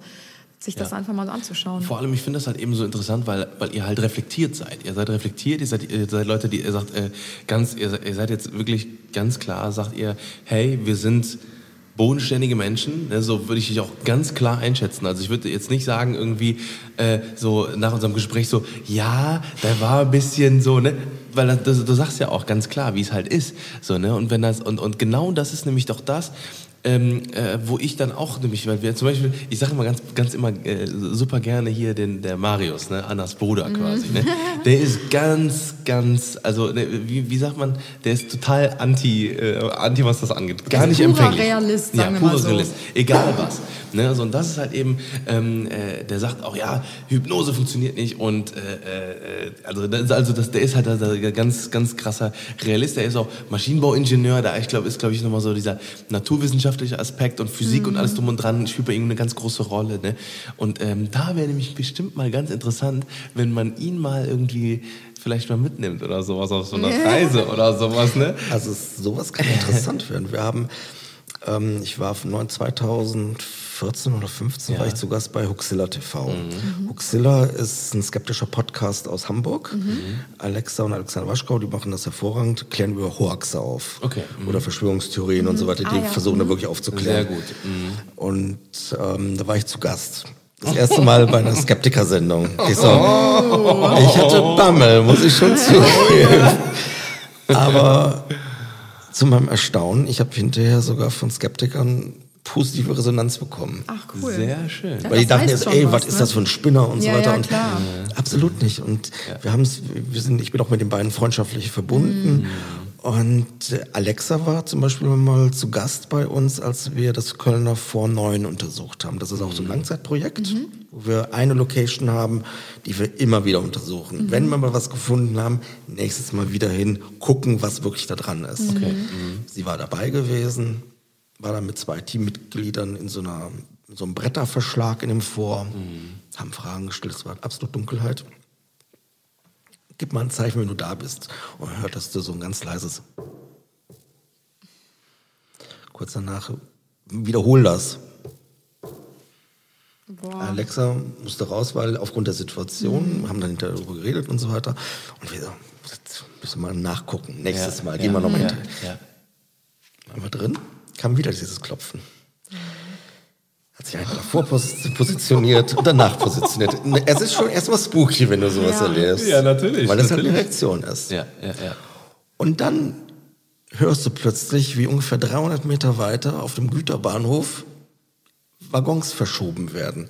S2: sich das ja. einfach mal anzuschauen.
S1: Vor allem, ich finde das halt eben so interessant, weil, weil ihr halt reflektiert seid. Ihr seid reflektiert, ihr seid, ihr seid Leute, die ihr sagt, äh, ganz, ihr, ihr seid jetzt wirklich ganz klar, sagt ihr, hey, wir sind bodenständige Menschen, ne, so würde ich dich auch ganz klar einschätzen. Also ich würde jetzt nicht sagen irgendwie äh, so nach unserem Gespräch so, ja, da war ein bisschen so, ne, weil das, du sagst ja auch ganz klar, wie es halt ist, so ne, und wenn das und und genau das ist nämlich doch das, ähm, äh, wo ich dann auch nämlich, weil wir zum Beispiel, ich sage immer ganz, ganz immer äh, super gerne hier den der Marius, ne, Annas Bruder mhm. quasi, ne, [laughs] der ist ganz, ganz, also ne, wie, wie sagt man, der ist total anti, äh, anti was das angeht, gar nicht empfänglich.
S2: Realist,
S1: sagen ja, purer so. Realist, egal was. Ne, so, und das ist halt eben, ähm, äh, der sagt auch, ja, Hypnose funktioniert nicht und äh, äh, also, das, also das, der ist halt ein ganz, ganz krasser Realist. Der ist auch Maschinenbauingenieur, da ich glaube, ist glaube ich nochmal so dieser naturwissenschaftliche Aspekt und Physik mhm. und alles drum und dran spielt bei ihm eine ganz große Rolle. Ne? Und ähm, da wäre nämlich bestimmt mal ganz interessant, wenn man ihn mal irgendwie vielleicht mal mitnimmt oder sowas auf so einer Reise oder sowas. Ne?
S3: Also sowas kann interessant werden. Wir haben, ähm, ich war von 2000 14 oder 15 ja. war ich zu Gast bei Huxilla TV. Mhm. Huxilla ist ein skeptischer Podcast aus Hamburg. Mhm. Alexa und Alexander Waschkau, die machen das hervorragend, klären über Hoaxe auf.
S1: Okay.
S3: Mhm. Oder Verschwörungstheorien und so weiter. Die ah, ja. versuchen da mhm. wirklich aufzuklären.
S1: Sehr gut. Mhm.
S3: Und ähm, da war ich zu Gast. Das erste Mal bei einer Skeptiker-Sendung. [laughs] Ich, so, oh. ich hatte Bammel, muss ich schon zugeben. [laughs] Aber zu meinem Erstaunen, ich habe hinterher sogar von Skeptikern positive Resonanz bekommen.
S2: Ach cool.
S1: Sehr schön.
S3: Weil die dachten jetzt, ey, was, ne? ist das für ein Spinner und
S2: ja,
S3: so weiter.
S2: Ja,
S3: und
S2: klar.
S3: Absolut nicht. Und ja. wir haben es, wir sind, ich bin auch mit den beiden freundschaftlich verbunden. Mhm. Und Alexa war zum Beispiel mal zu Gast bei uns, als wir das Kölner Vor 9 untersucht haben. Das ist auch so ein mhm. Langzeitprojekt, mhm. wo wir eine Location haben, die wir immer wieder untersuchen. Mhm. Wenn wir mal was gefunden haben, nächstes Mal wieder hin, gucken, was wirklich da dran ist. Okay. Mhm. Sie war dabei gewesen, war dann mit zwei Teammitgliedern in so, einer, in so einem Bretterverschlag in dem Vor, mhm. haben Fragen gestellt, es war absolut Dunkelheit. gib mal ein Zeichen, wenn du da bist. Und dann hörtest du so ein ganz leises. Kurz danach, wiederhol das.
S2: Boah.
S3: Alexa musste raus, weil aufgrund der Situation, haben dann hinterher darüber geredet und so weiter. Und wir so, jetzt müssen wir mal nachgucken. Nächstes
S1: Ja,
S3: Mal
S1: ja,
S3: gehen wir nochmal
S1: ja,
S3: hinterher.
S1: ja.
S3: Waren wir drin, kam wieder dieses Klopfen. Hat sich einer davor pos- positioniert und danach positioniert. Es ist schon erstmal spooky, wenn du sowas
S2: Ja.
S3: erlebst.
S1: Ja, natürlich,
S3: Weil das halt eine. Reaktion ist.
S1: Ja, ja, ja.
S3: Und dann hörst du plötzlich, wie ungefähr 300 Meter weiter auf dem Güterbahnhof Waggons verschoben werden.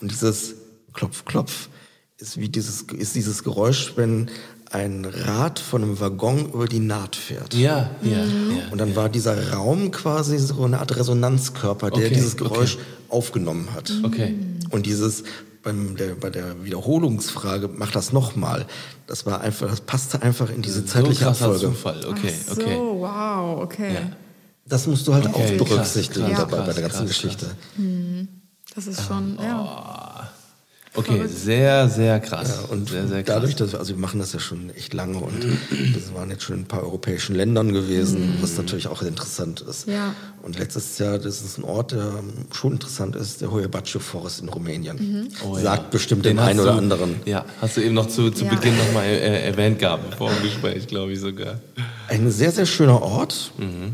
S3: Und dieses Klopf, Klopf ist wie dieses, ist dieses Geräusch, wenn ein Rad von einem Waggon über die Naht fährt.
S1: Ja, ja, ja.
S3: Und dann war dieser Raum quasi so eine Art Resonanzkörper, der
S1: Okay,
S3: dieses Geräusch
S1: okay.
S3: aufgenommen hat.
S1: Okay.
S3: Und dieses beim der, bei der Wiederholungsfrage mach das nochmal. Das war einfach, das passte einfach in diese zeitliche
S1: so krasser
S3: Abfolge.
S1: Zufall. Okay,
S2: Ach so,
S1: okay.
S2: wow, okay.
S1: Ja.
S3: Das musst du halt
S1: Okay,
S3: auch berücksichtigen
S1: krass, krass,
S3: dabei bei der
S1: krass,
S3: ganzen
S1: krass,
S3: Geschichte.
S2: Das ist schon, ja.
S1: Okay, sehr, sehr krass.
S3: Ja, und
S1: sehr, sehr krass.
S3: dadurch, dass wir, also wir machen das ja schon echt lange und das waren jetzt schon in ein paar europäischen Ländern gewesen, was natürlich auch interessant ist.
S2: Ja.
S3: Und letztes Jahr, das ist ein Ort, der schon interessant ist, der Hoyabacho Forest in Rumänien.
S1: Oh ja.
S3: Sagt bestimmt
S1: Den
S3: dem einen oder
S1: du-
S3: anderen.
S1: Ja, hast du eben noch zu, zu
S2: Ja.
S1: Beginn nochmal äh, erwähnt gehabt, vor dem Gespräch, glaube ich sogar.
S3: Ein sehr, sehr schöner Ort.
S1: Mhm.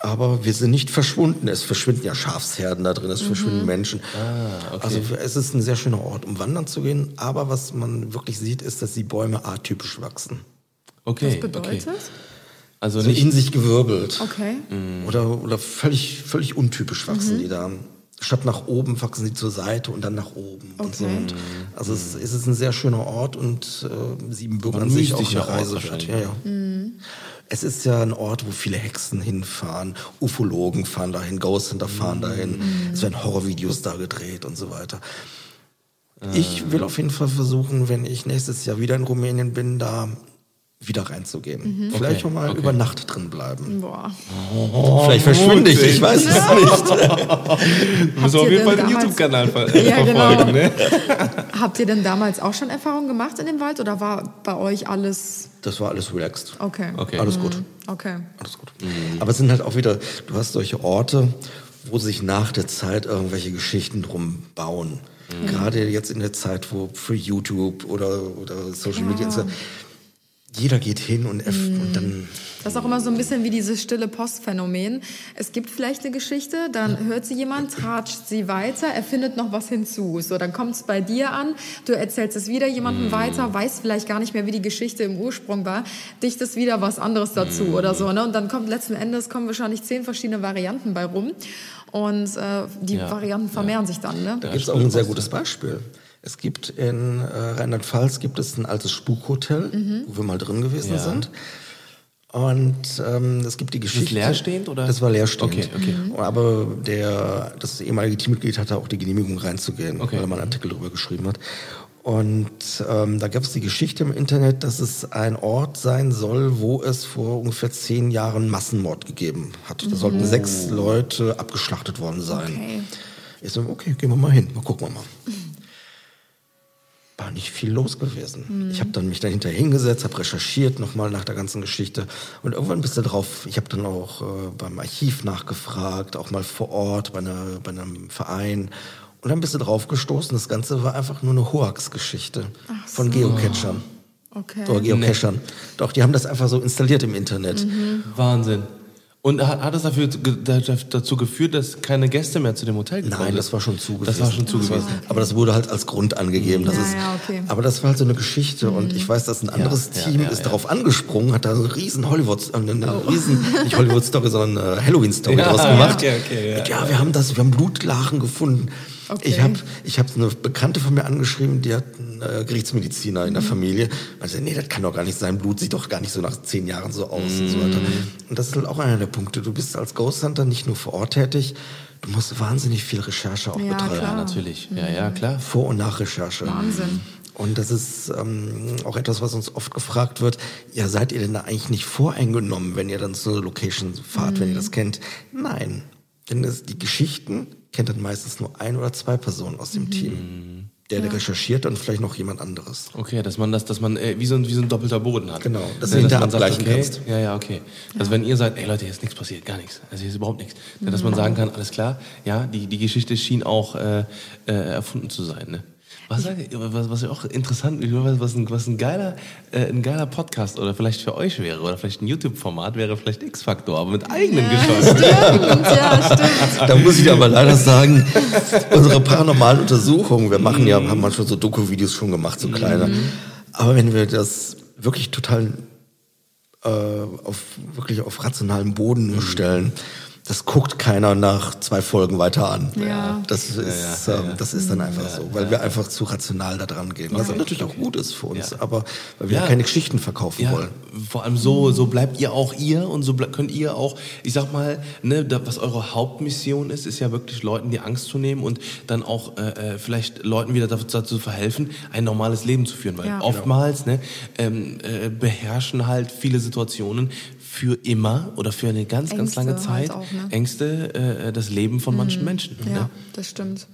S3: Aber wir sind nicht verschwunden. Es verschwinden ja Schafsherden da drin, es verschwinden Menschen.
S1: Ah, okay.
S3: Also es ist ein sehr schöner Ort, um wandern zu gehen. Aber was man wirklich sieht, ist, dass die Bäume atypisch wachsen.
S1: Okay,
S2: Was bedeutet?
S1: okay. Also
S3: Also
S1: nicht,
S3: in sich gewirbelt.
S2: Okay.
S3: Oder, oder völlig, völlig untypisch wachsen die da. Statt nach oben wachsen sie zur Seite und dann nach oben. Und so.
S2: Okay.
S3: und also es, es ist ein sehr schöner Ort und äh, Siebenbürger an sich auch eine Reise. Ja, ja. Es ist ja ein Ort, wo viele Hexen hinfahren, Ufologen fahren dahin, Ghost Hunter fahren dahin, es werden Horrorvideos da gedreht und so weiter. Ich will auf jeden Fall versuchen, wenn ich nächstes Jahr wieder in Rumänien bin, da wieder reinzugehen. Vielleicht
S1: Okay,
S3: auch mal
S1: okay.
S3: über Nacht drin bleiben.
S2: Boah.
S3: Vielleicht verschwinde ich, ich weiß es nicht. [laughs]
S1: müssen wir auf
S2: Habt ihr
S1: jeden Fall
S2: denn
S1: den
S2: damals-
S1: YouTube-Kanal ver äh,
S2: Ja, genau.
S1: verfolgen. Ne? [laughs]
S2: Habt ihr denn damals auch schon Erfahrungen gemacht in dem Wald oder war bei euch alles
S3: Das war alles relaxed.
S2: okay?
S1: Okay.
S3: Alles gut.
S2: Okay.
S3: Alles gut. Aber es sind halt auch wieder, du hast solche Orte, wo sich nach der Zeit irgendwelche Geschichten drum bauen. Gerade jetzt in der Zeit, wo für YouTube oder, oder Social Media, ja- jeder geht hin und, F und dann
S2: Das ist auch immer so ein bisschen wie dieses stille Postphänomen. Es gibt vielleicht eine Geschichte, dann hört sie jemand, tratscht sie weiter, er findet noch was hinzu. So, dann kommt es bei dir an, du erzählst es wieder jemandem weiter, weiß vielleicht gar nicht mehr, wie die Geschichte im Ursprung war, dichtest wieder was anderes dazu oder so. Ne? Und dann kommt letzten Endes kommen wahrscheinlich zehn verschiedene Varianten bei rum. Und äh, die
S1: Ja,
S2: Varianten vermehren sich dann. Ne?
S3: Da gibt es auch ein sehr gutes Beispiel. Es gibt in äh, Rheinland-Pfalz gibt es ein altes Spukhotel, wo wir mal drin gewesen
S1: Ja.
S3: sind. Und ähm, es gibt die Geschichte.
S1: leerstehend, oder?
S3: Das war leerstehend.
S1: Okay, okay.
S3: Aber der, das ehemalige Teammitglied hatte auch die Genehmigung reinzugehen,
S1: Okay.
S3: weil er mal einen Artikel darüber geschrieben hat. Und ähm, da gab es die Geschichte im Internet, dass es ein Ort sein soll, wo es vor ungefähr zehn Jahren Massenmord gegeben hat. Da sollten sechs Leute abgeschlachtet worden sein.
S2: Okay.
S3: Ich so, okay, gehen wir mal hin, mal gucken wir mal. [laughs] War nicht viel los gewesen. Ich habe dann mich dahinter hingesetzt, habe recherchiert nochmal nach der ganzen Geschichte und irgendwann bist du drauf. Ich habe dann auch äh, beim Archiv nachgefragt, auch mal vor Ort bei, einer, bei einem Verein und dann bist du drauf gestoßen. Das Ganze war einfach nur eine Hoax-Geschichte von Geocachern
S2: Okay.
S3: oder Geocachern. Doch, die haben das einfach so installiert im Internet.
S1: Wahnsinn. Und hat, hat es dafür, dazu geführt, dass keine Gäste mehr zu dem Hotel gekommen
S3: Nein,
S1: sind?
S3: das war schon zu
S1: Das war schon zu
S3: Das war-
S1: gewesen.
S3: Aber das wurde halt als Grund angegeben. Das
S2: Ja,
S3: ist,
S2: ja, okay.
S3: Aber das war halt so eine Geschichte und ich weiß, dass ein anderes
S1: ja,
S3: Team
S1: ja,
S3: ist
S1: ja.
S3: darauf angesprungen, hat da so eine riesen Hollywood, äh, eine riesen, nicht Hollywood-Story, sondern äh, Halloween-Story [laughs]
S1: Ja,
S3: daraus
S1: ja,
S3: gemacht.
S1: okay, okay, ja.
S3: Ja, wir haben das, wir haben Blutlachen gefunden.
S2: Okay.
S3: Ich habe ich hab eine Bekannte von mir angeschrieben, die hat einen äh, Gerichtsmediziner in der
S1: Mhm.
S3: Familie. Meinte, nee, das kann doch gar nicht sein. Blut sieht doch gar nicht so nach zehn Jahren so aus und so weiter.
S1: Mhm.
S3: Und das ist halt auch einer der Punkte. Du bist als Ghost Hunter nicht nur vor Ort tätig, du musst wahnsinnig viel Recherche auch
S2: Ja,
S3: betreiben.
S1: Ja,
S2: klar.
S1: natürlich. Ja, ja, klar.
S3: Vor- und Nachrecherche.
S2: Wahnsinn.
S3: Und das ist ähm, auch etwas, was uns oft gefragt wird. Ja, seid ihr denn da eigentlich nicht voreingenommen, wenn ihr dann zu einer Location fahrt, wenn ihr das kennt? Nein. Denn das, die Geschichten kennt dann meistens nur ein oder zwei Personen aus dem Team. der, der recherchiert und vielleicht noch jemand anderes.
S1: Okay, dass man das, dass man äh, wie, so ein, wie so ein doppelter Boden hat.
S3: Genau,
S1: dass,
S3: dass du hinterher
S1: man sagt,
S3: abgleichen
S1: okay,
S3: kannst.
S1: Ja, ja, okay. Dass wenn ihr sagt, ey Leute, hier ist nichts passiert, gar nichts. Also hier ist überhaupt nichts. Ja, dass man sagen kann, alles klar, ja, die, die Geschichte schien auch äh, äh, erfunden zu sein. Ne? Was, ich- was, was ja auch interessant, was, was, ein, was ein, geiler, äh, ein geiler Podcast oder vielleicht für euch wäre oder vielleicht ein YouTube-Format wäre vielleicht X-Factor, aber mit eigenen Geschichten.
S2: Stimmt, ja, [laughs] stimmt.
S3: Da muss ich aber leider sagen, unsere paranormalen Untersuchungen, wir machen ja, haben manchmal so Doku-Videos schon gemacht, so kleine. Aber wenn wir das wirklich total äh, auf wirklich auf rationalen Boden nur stellen, das guckt keiner nach zwei Folgen weiter an.
S2: Ja.
S3: Das ist, ähm, das ist dann einfach so, weil wir einfach zu rational da dran gehen. Was natürlich auch gut ist für uns,
S1: Ja.
S3: aber weil wir
S1: Ja.
S3: keine Geschichten verkaufen
S1: Ja,
S3: wollen.
S1: vor allem so, so bleibt ihr auch ihr und so ble- könnt ihr auch, ich sag mal, ne, da, was eure Hauptmission ist, ist ja wirklich Leuten die Angst zu nehmen und dann auch äh, äh, vielleicht Leuten wieder dazu, dazu verhelfen, ein normales Leben zu führen, weil
S2: Ja.
S1: oftmals ne, ähm, äh, beherrschen halt viele Situationen für immer oder für eine ganz, ganz
S2: Ängste
S1: lange
S2: halt
S1: Zeit
S2: auch, ne?
S1: Ängste, äh, das Leben von manchen Menschen.
S2: Ja,
S1: Ne?
S2: das stimmt.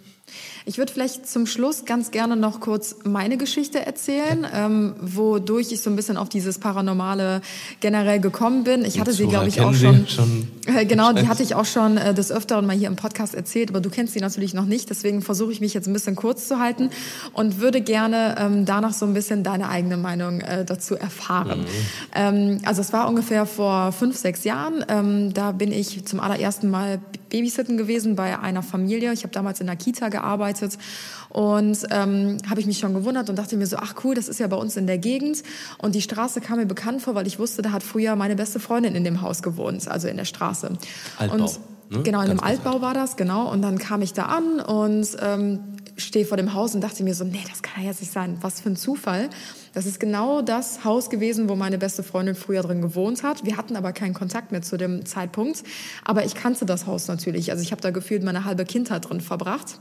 S2: Ich würde vielleicht zum Schluss ganz gerne noch kurz meine Geschichte erzählen, ähm, wodurch ich so ein bisschen auf dieses Paranormale generell gekommen bin. Ich hatte sie, glaube ich, auch schon.
S1: Schon [laughs]
S2: Äh, genau, die hatte ich auch schon äh, des Öfteren mal hier im Podcast erzählt, aber du kennst sie natürlich noch nicht. Deswegen versuche ich mich jetzt ein bisschen kurz zu halten und würde gerne ähm, danach so ein bisschen deine eigene Meinung äh, dazu erfahren. Ähm, also es war ungefähr vor fünf, sechs Jahren. Ähm, da bin ich zum allerersten Mal Babysitten gewesen bei einer Familie. Ich habe damals in der Kita gearbeitet und ähm, habe ich mich schon gewundert und dachte mir so, ach cool, das ist ja bei uns in der Gegend. Und die Straße kam mir bekannt vor, weil ich wusste, da hat früher meine beste Freundin in dem Haus gewohnt, also in der Straße.
S1: Altbau,
S2: Und,
S1: ne?
S2: Genau, in
S1: Ganz
S2: dem Altbau war das, genau. Und dann kam ich da an und ähm, stehe vor dem Haus und dachte mir so, nee, das kann ja jetzt nicht sein. Was für ein Zufall. Das ist genau das Haus gewesen, wo meine beste Freundin früher drin gewohnt hat. Wir hatten aber keinen Kontakt mehr zu dem Zeitpunkt. Aber ich kannte das Haus natürlich. Also ich habe da gefühlt meine halbe Kindheit drin verbracht.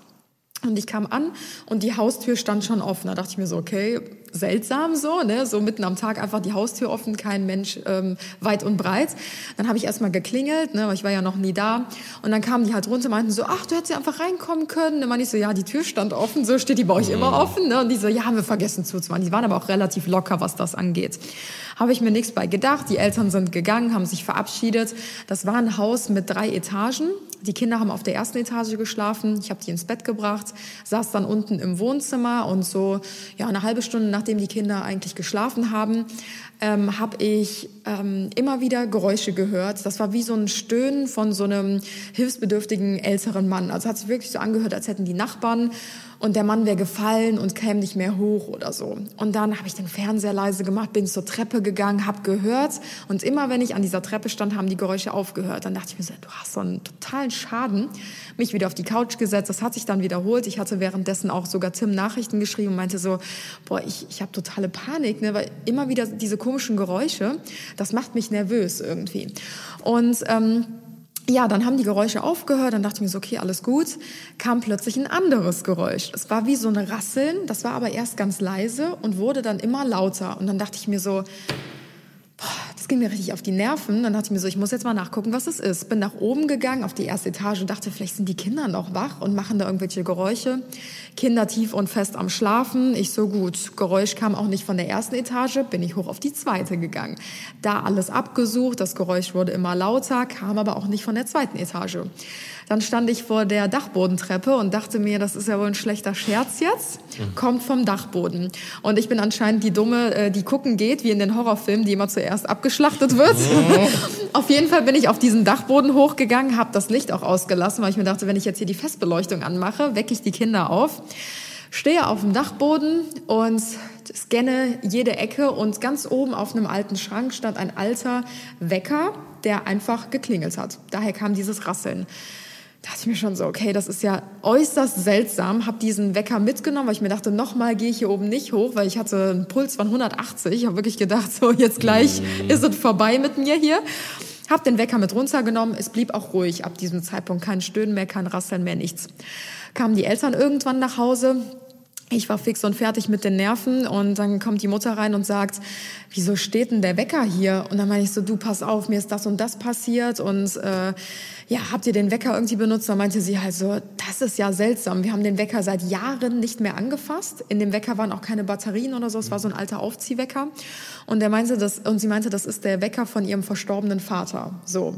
S2: Und ich kam an und die Haustür stand schon offen. Da dachte ich mir so, okay, seltsam so, ne? So mitten am Tag einfach die Haustür offen, kein Mensch ähm, weit und breit. Dann habe ich erstmal geklingelt, ne? weil ich war ja noch nie da. Und dann kamen die halt runter meinten so, ach, du hättest ja einfach reinkommen können. Dann meinte ich so, ja, die Tür stand offen, so steht die bei euch immer offen. Ne? Und die so, ja, haben wir vergessen zuzumachen. Die waren aber auch relativ locker, was das angeht. Habe ich mir nichts bei gedacht. Die Eltern sind gegangen, haben sich verabschiedet. Das war ein Haus mit drei Etagen. Die Kinder haben auf der ersten Etage geschlafen. Ich habe die ins Bett gebracht, saß dann unten im Wohnzimmer und so ja eine halbe Stunde nachdem die Kinder eigentlich geschlafen haben, ähm, habe ich ähm, immer wieder Geräusche gehört. Das war wie so ein Stöhnen von so einem hilfsbedürftigen älteren Mann. Also hat sich wirklich so angehört, als hätten die Nachbarn und der Mann wäre gefallen und käme nicht mehr hoch oder so. Und dann habe ich den Fernseher leise gemacht, bin zur Treppe gegangen, habe gehört und immer wenn ich an dieser Treppe stand, haben die Geräusche aufgehört. Dann dachte ich mir so, du hast so einen totalen Schaden. Mich wieder auf die Couch gesetzt, das hat sich dann wiederholt. Ich hatte währenddessen auch sogar Tim Nachrichten geschrieben und meinte so, boah, ich, ich habe totale Panik, ne, weil immer wieder diese komischen Geräusche, das macht mich nervös irgendwie. Und ähm, ja, dann haben die Geräusche aufgehört, dann dachte ich mir so, okay, alles gut. Kam plötzlich ein anderes Geräusch. Es war wie so ein Rasseln, das war aber erst ganz leise und wurde dann immer lauter. Und dann dachte ich mir so, das ging mir richtig auf die Nerven. Dann dachte ich mir so, ich muss jetzt mal nachgucken, was es ist. Bin nach oben gegangen auf die erste Etage und dachte, vielleicht sind die Kinder noch wach und machen da irgendwelche Geräusche. Kinder tief und fest am Schlafen. Ich so gut, Geräusch kam auch nicht von der ersten Etage, bin ich hoch auf die zweite gegangen. Da alles abgesucht, das Geräusch wurde immer lauter, kam aber auch nicht von der zweiten Etage. Dann stand ich vor der Dachbodentreppe und dachte mir, das ist ja wohl ein schlechter Scherz jetzt. Kommt vom Dachboden. Und ich bin anscheinend die Dumme, äh, die gucken geht, wie in den Horrorfilmen, die immer zuerst abgeschlachtet wird. [laughs] auf jeden Fall bin ich auf diesen Dachboden hochgegangen, habe das Licht auch ausgelassen, weil ich mir dachte, wenn ich jetzt hier die Festbeleuchtung anmache, wecke ich die Kinder auf. Stehe auf dem Dachboden und scanne jede Ecke und ganz oben auf einem alten Schrank stand ein alter Wecker, der einfach geklingelt hat. Daher kam dieses Rasseln dachte ich mir schon so, okay, das ist ja äußerst seltsam. Habe diesen Wecker mitgenommen, weil ich mir dachte, nochmal gehe ich hier oben nicht hoch, weil ich hatte einen Puls von 180. Ich habe wirklich gedacht, [laughs] so jetzt gleich ist es vorbei mit mir hier. Hab den Wecker mit runtergenommen. Es blieb auch ruhig ab diesem Zeitpunkt. Kein Stöhnen mehr, kein Rasseln mehr, nichts. Kamen die Eltern irgendwann nach Hause. Ich war fix und fertig mit den Nerven und dann kommt die Mutter rein und sagt, wieso steht denn der Wecker hier? Und dann meine ich so, du pass auf, mir ist das und das passiert und äh, ja, habt ihr den Wecker irgendwie benutzt? Da meinte sie halt so, das ist ja seltsam. Wir haben den Wecker seit Jahren nicht mehr angefasst. In dem Wecker waren auch keine Batterien oder so. Es war so ein alter Aufziehwecker. Und er meinte das, und sie meinte, das ist der Wecker von ihrem verstorbenen Vater. So.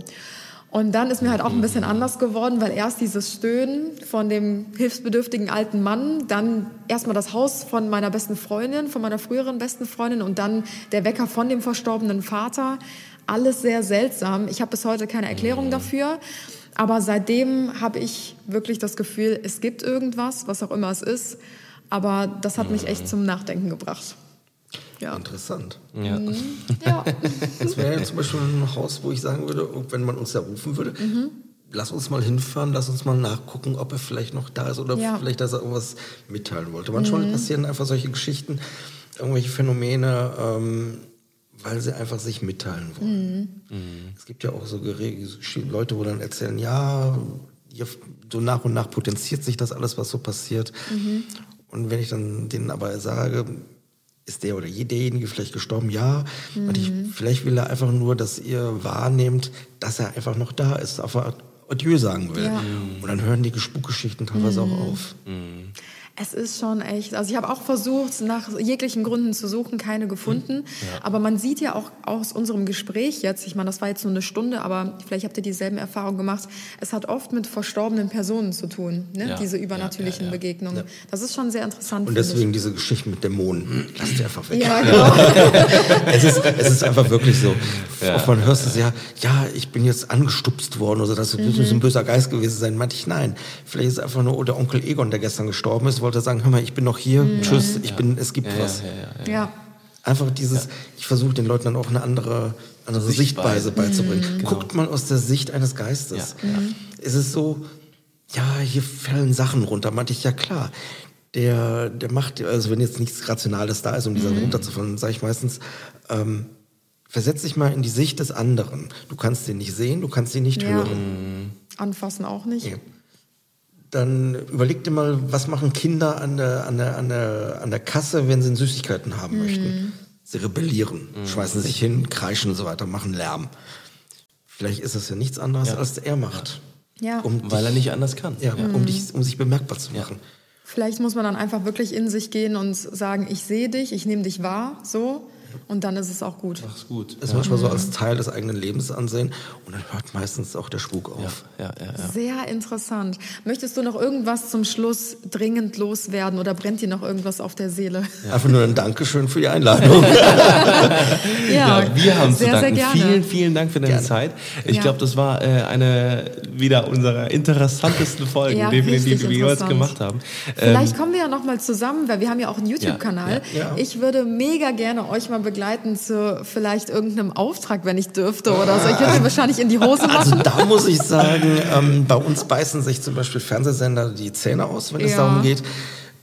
S2: Und dann ist mir halt auch ein bisschen anders geworden, weil erst dieses Stöhnen von dem hilfsbedürftigen alten Mann, dann erstmal das Haus von meiner besten Freundin, von meiner früheren besten Freundin und dann der Wecker von dem verstorbenen Vater. Alles sehr seltsam. Ich habe bis heute keine Erklärung dafür. Aber seitdem habe ich wirklich das Gefühl, es gibt irgendwas, was auch immer es ist. Aber das hat mich echt zum Nachdenken gebracht.
S3: Ja. Interessant.
S1: Ja. [laughs]
S2: Ja.
S3: Das wäre ja zum Beispiel ein Haus, wo ich sagen würde, wenn man uns da rufen würde,
S2: Mhm.
S3: lass uns mal hinfahren, lass uns mal nachgucken, ob er vielleicht noch da ist oder
S2: Ja. Mhm.
S3: vielleicht, dass er irgendwas mitteilen wollte. Manchmal passieren einfach solche Geschichten, irgendwelche Phänomene, ähm, weil sie einfach sich mitteilen wollen.
S2: Mhm.
S3: Es gibt ja auch so Leute, wo dann erzählen, ja, so nach und nach potenziert sich das alles, was so passiert.
S2: Mhm.
S3: Und wenn ich dann denen aber sage, ist der oder derjenige vielleicht gestorben? Ja. Und ich,
S2: Mhm.
S3: vielleicht will er einfach nur, dass ihr wahrnehmt, dass er einfach noch da ist, einfach Adieu sagen will.
S2: Ja.
S3: Und dann hören die Spukgeschichten teilweise auch auf.
S2: Es ist schon echt. Also ich habe auch versucht, nach jeglichen Gründen zu suchen, keine gefunden. Aber man sieht ja auch aus unserem Gespräch jetzt, ich meine, das war jetzt nur eine Stunde, aber vielleicht habt ihr dieselben Erfahrungen gemacht. Es hat oft mit verstorbenen Personen zu tun, ne?
S1: Ja.
S2: diese übernatürlichen
S1: Ja, ja, ja.
S2: Begegnungen. Das ist schon sehr interessant.
S3: Und deswegen diese Geschichten mit Dämonen. Lass die einfach weg.
S2: ich. Ja, [laughs] genau.
S3: Es ist, es ist einfach wirklich so. Oft man hörst es ja, ja, ich bin jetzt angestupst worden oder das
S2: Mhm.
S3: muss ein böser Geist gewesen sein. Meinte ich, nein. Vielleicht ist es einfach nur der Onkel Egon, der gestern gestorben ist, wollte sagen, hör mal, ich bin noch hier,
S2: Mhm.
S3: tschüss, ich bin, es gibt was.
S2: ja.
S3: Einfach dieses, ich versuche den Leuten dann auch eine andere, andere Sichtweise,
S1: Sichtweise.
S3: beizubringen.
S2: Mhm.
S3: Guckt mal aus der Sicht eines Geistes.
S1: Ja,
S3: Es ist so, ja, hier fallen Sachen runter. Meinte ich, ja klar. Der, der macht, also wenn jetzt nichts Rationales da ist, um die Sachen runterzufallen, sage ich meistens, ähm, versetz dich mal in die Sicht des anderen. Du kannst den nicht sehen, du kannst ihn nicht
S2: Ja.
S3: hören.
S2: Anfassen auch nicht.
S3: Dann überleg dir mal, was machen Kinder an der, an der, an der, an der Kasse, wenn sie Süßigkeiten haben möchten. Sie rebellieren, schmeißen sich hin, kreischen und so weiter, machen Lärm. Vielleicht ist das ja nichts anderes,
S1: Ja.
S3: als er macht.
S2: Ja.
S3: Um
S1: Weil
S3: dich,
S1: er nicht anders kann.
S3: ja, um, dich, um sich bemerkbar zu machen.
S2: Vielleicht muss man dann einfach wirklich in sich gehen und sagen, ich sehe dich, ich nehme dich wahr, so. Und dann ist es auch gut.
S1: Mach's gut.
S3: Das manchmal so als Teil des eigenen Lebens ansehen und dann hört meistens auch der Spuk auf.
S1: Ja, ja, ja.
S2: Sehr interessant. Möchtest du noch irgendwas zum Schluss dringend loswerden oder brennt dir noch irgendwas auf der Seele?
S3: Einfach nur ein Dankeschön für die Einladung. [laughs] [laughs]
S1: Ja, wir haben
S2: sehr,
S1: zu danken.
S2: Sehr gerne.
S1: Vielen, vielen Dank für deine
S3: Gerne.
S1: Zeit. Ich
S2: Ja.
S1: glaube, das war äh, eine wieder unserer interessantesten Folgen,
S2: Ja, richtig
S1: die wir
S2: interessant.
S1: gemacht haben.
S2: Vielleicht
S1: Ähm,
S2: kommen wir ja noch mal zusammen, weil wir haben ja auch einen YouTube-Kanal.
S3: Ja, ja.
S2: Ich würde mega gerne euch mal begleiten zu vielleicht irgendeinem Auftrag, wenn ich dürfte oder so. Ich würde mir wahrscheinlich in die Hose
S3: Also
S2: machen.
S3: da muss ich sagen, ähm, bei uns beißen sich zum Beispiel Fernsehsender die Zähne aus, wenn es
S2: Ja.
S3: darum geht,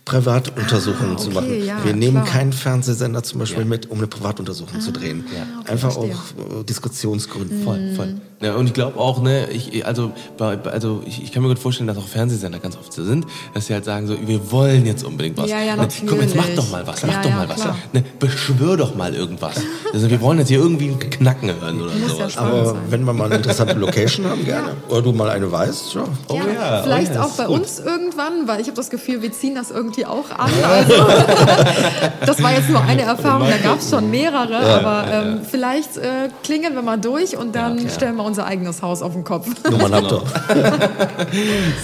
S3: Privatuntersuchungen
S2: Ah,
S3: zu
S2: okay,
S3: machen.
S2: ja,
S3: Wir nehmen
S2: klar.
S3: keinen Fernsehsender zum Beispiel mit, um eine Privatuntersuchung zu drehen.
S2: okay,
S3: Einfach
S2: verstehe.
S3: auch äh, Diskussionsgründen.
S1: Voll, voll. Ja, und ich glaube auch, ne, ich, also, also ich, ich kann mir gut vorstellen, dass auch Fernsehsender ganz oft so sind, dass sie halt sagen so, wir wollen jetzt unbedingt was.
S2: Ja, ja,
S1: ne, Komm, jetzt mach doch mal was, mach
S2: Ja,
S1: doch
S2: ja,
S1: mal was.
S2: klar.
S1: Ne, beschwör doch mal irgendwas. Also wir wollen jetzt hier irgendwie ein Knacken hören oder
S2: Muss ja
S1: sowas.
S2: spannend
S3: Aber
S2: sein.
S3: wenn wir mal eine interessante Location haben, gerne. Oder du mal eine weißt, ja.
S1: Oh
S2: Ja,
S1: ja,
S2: vielleicht
S1: oh ja,
S2: auch bei uns irgendwann, weil ich habe das Gefühl, wir ziehen das irgendwie auch an. Also, [laughs] das war jetzt nur eine Erfahrung, da gab es schon mehrere, aber ähm, vielleicht äh, klingeln wir mal durch und dann stellen wir unser eigenes Haus auf den Kopf.
S3: Nummern habt ihr.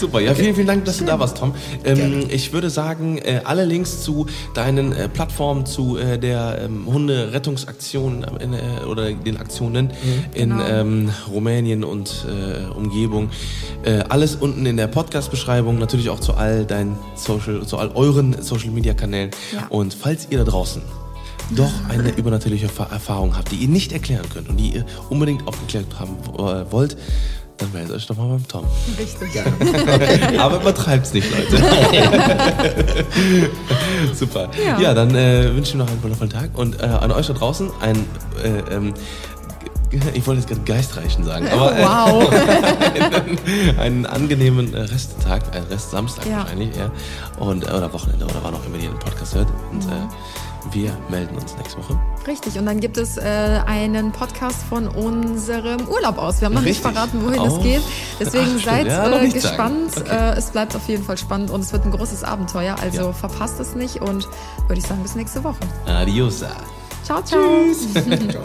S1: Super, ja, vielen, vielen Dank, dass du da warst, Tom. Ähm, ich würde sagen, äh, alle Links zu deinen äh, Plattformen, zu äh, der ähm, Hunderettungsaktion äh, in, äh, oder den Aktionen in
S2: Genau.
S1: ähm, Rumänien und äh, Umgebung, äh, alles unten in der Podcast-Beschreibung, natürlich auch zu all deinen Social, zu all euren Social-Media-Kanälen.
S2: Ja.
S1: Und falls ihr da draußen doch eine übernatürliche Fa- Erfahrung habt, die ihr nicht erklären könnt und die ihr unbedingt aufgeklärt haben äh, wollt, dann meldet euch doch mal beim Tom.
S2: Richtig.
S1: Aber übertreibt's nicht, Leute. [laughs] Super. Ja,
S2: Ja.
S1: dann äh, wünsche ich noch einen wundervollen Tag und äh, an euch da draußen ein äh, ähm, ich wollte jetzt gerade Geistreichen sagen, [laughs] aber
S2: oh, wow.
S1: einen, [laughs] einen, angenehmen Resttag, ein Rest Samstag ja. wahrscheinlich, ja. Und, oder Wochenende oder wann auch immer ihr den Podcast hört. Und mhm. Wir melden uns nächste Woche.
S2: Richtig, und dann gibt es äh, einen Podcast von unserem Urlaub aus. Wir haben noch Richtig. nicht verraten, wohin es geht. Deswegen seid ja, äh, gespannt. Okay. Äh, es bleibt auf jeden Fall spannend und es wird ein großes Abenteuer. Also ja. verpasst es nicht und würde ich sagen, bis nächste Woche.
S1: Adios.
S2: Ciao, ciao. Tschüss. [laughs] ciao.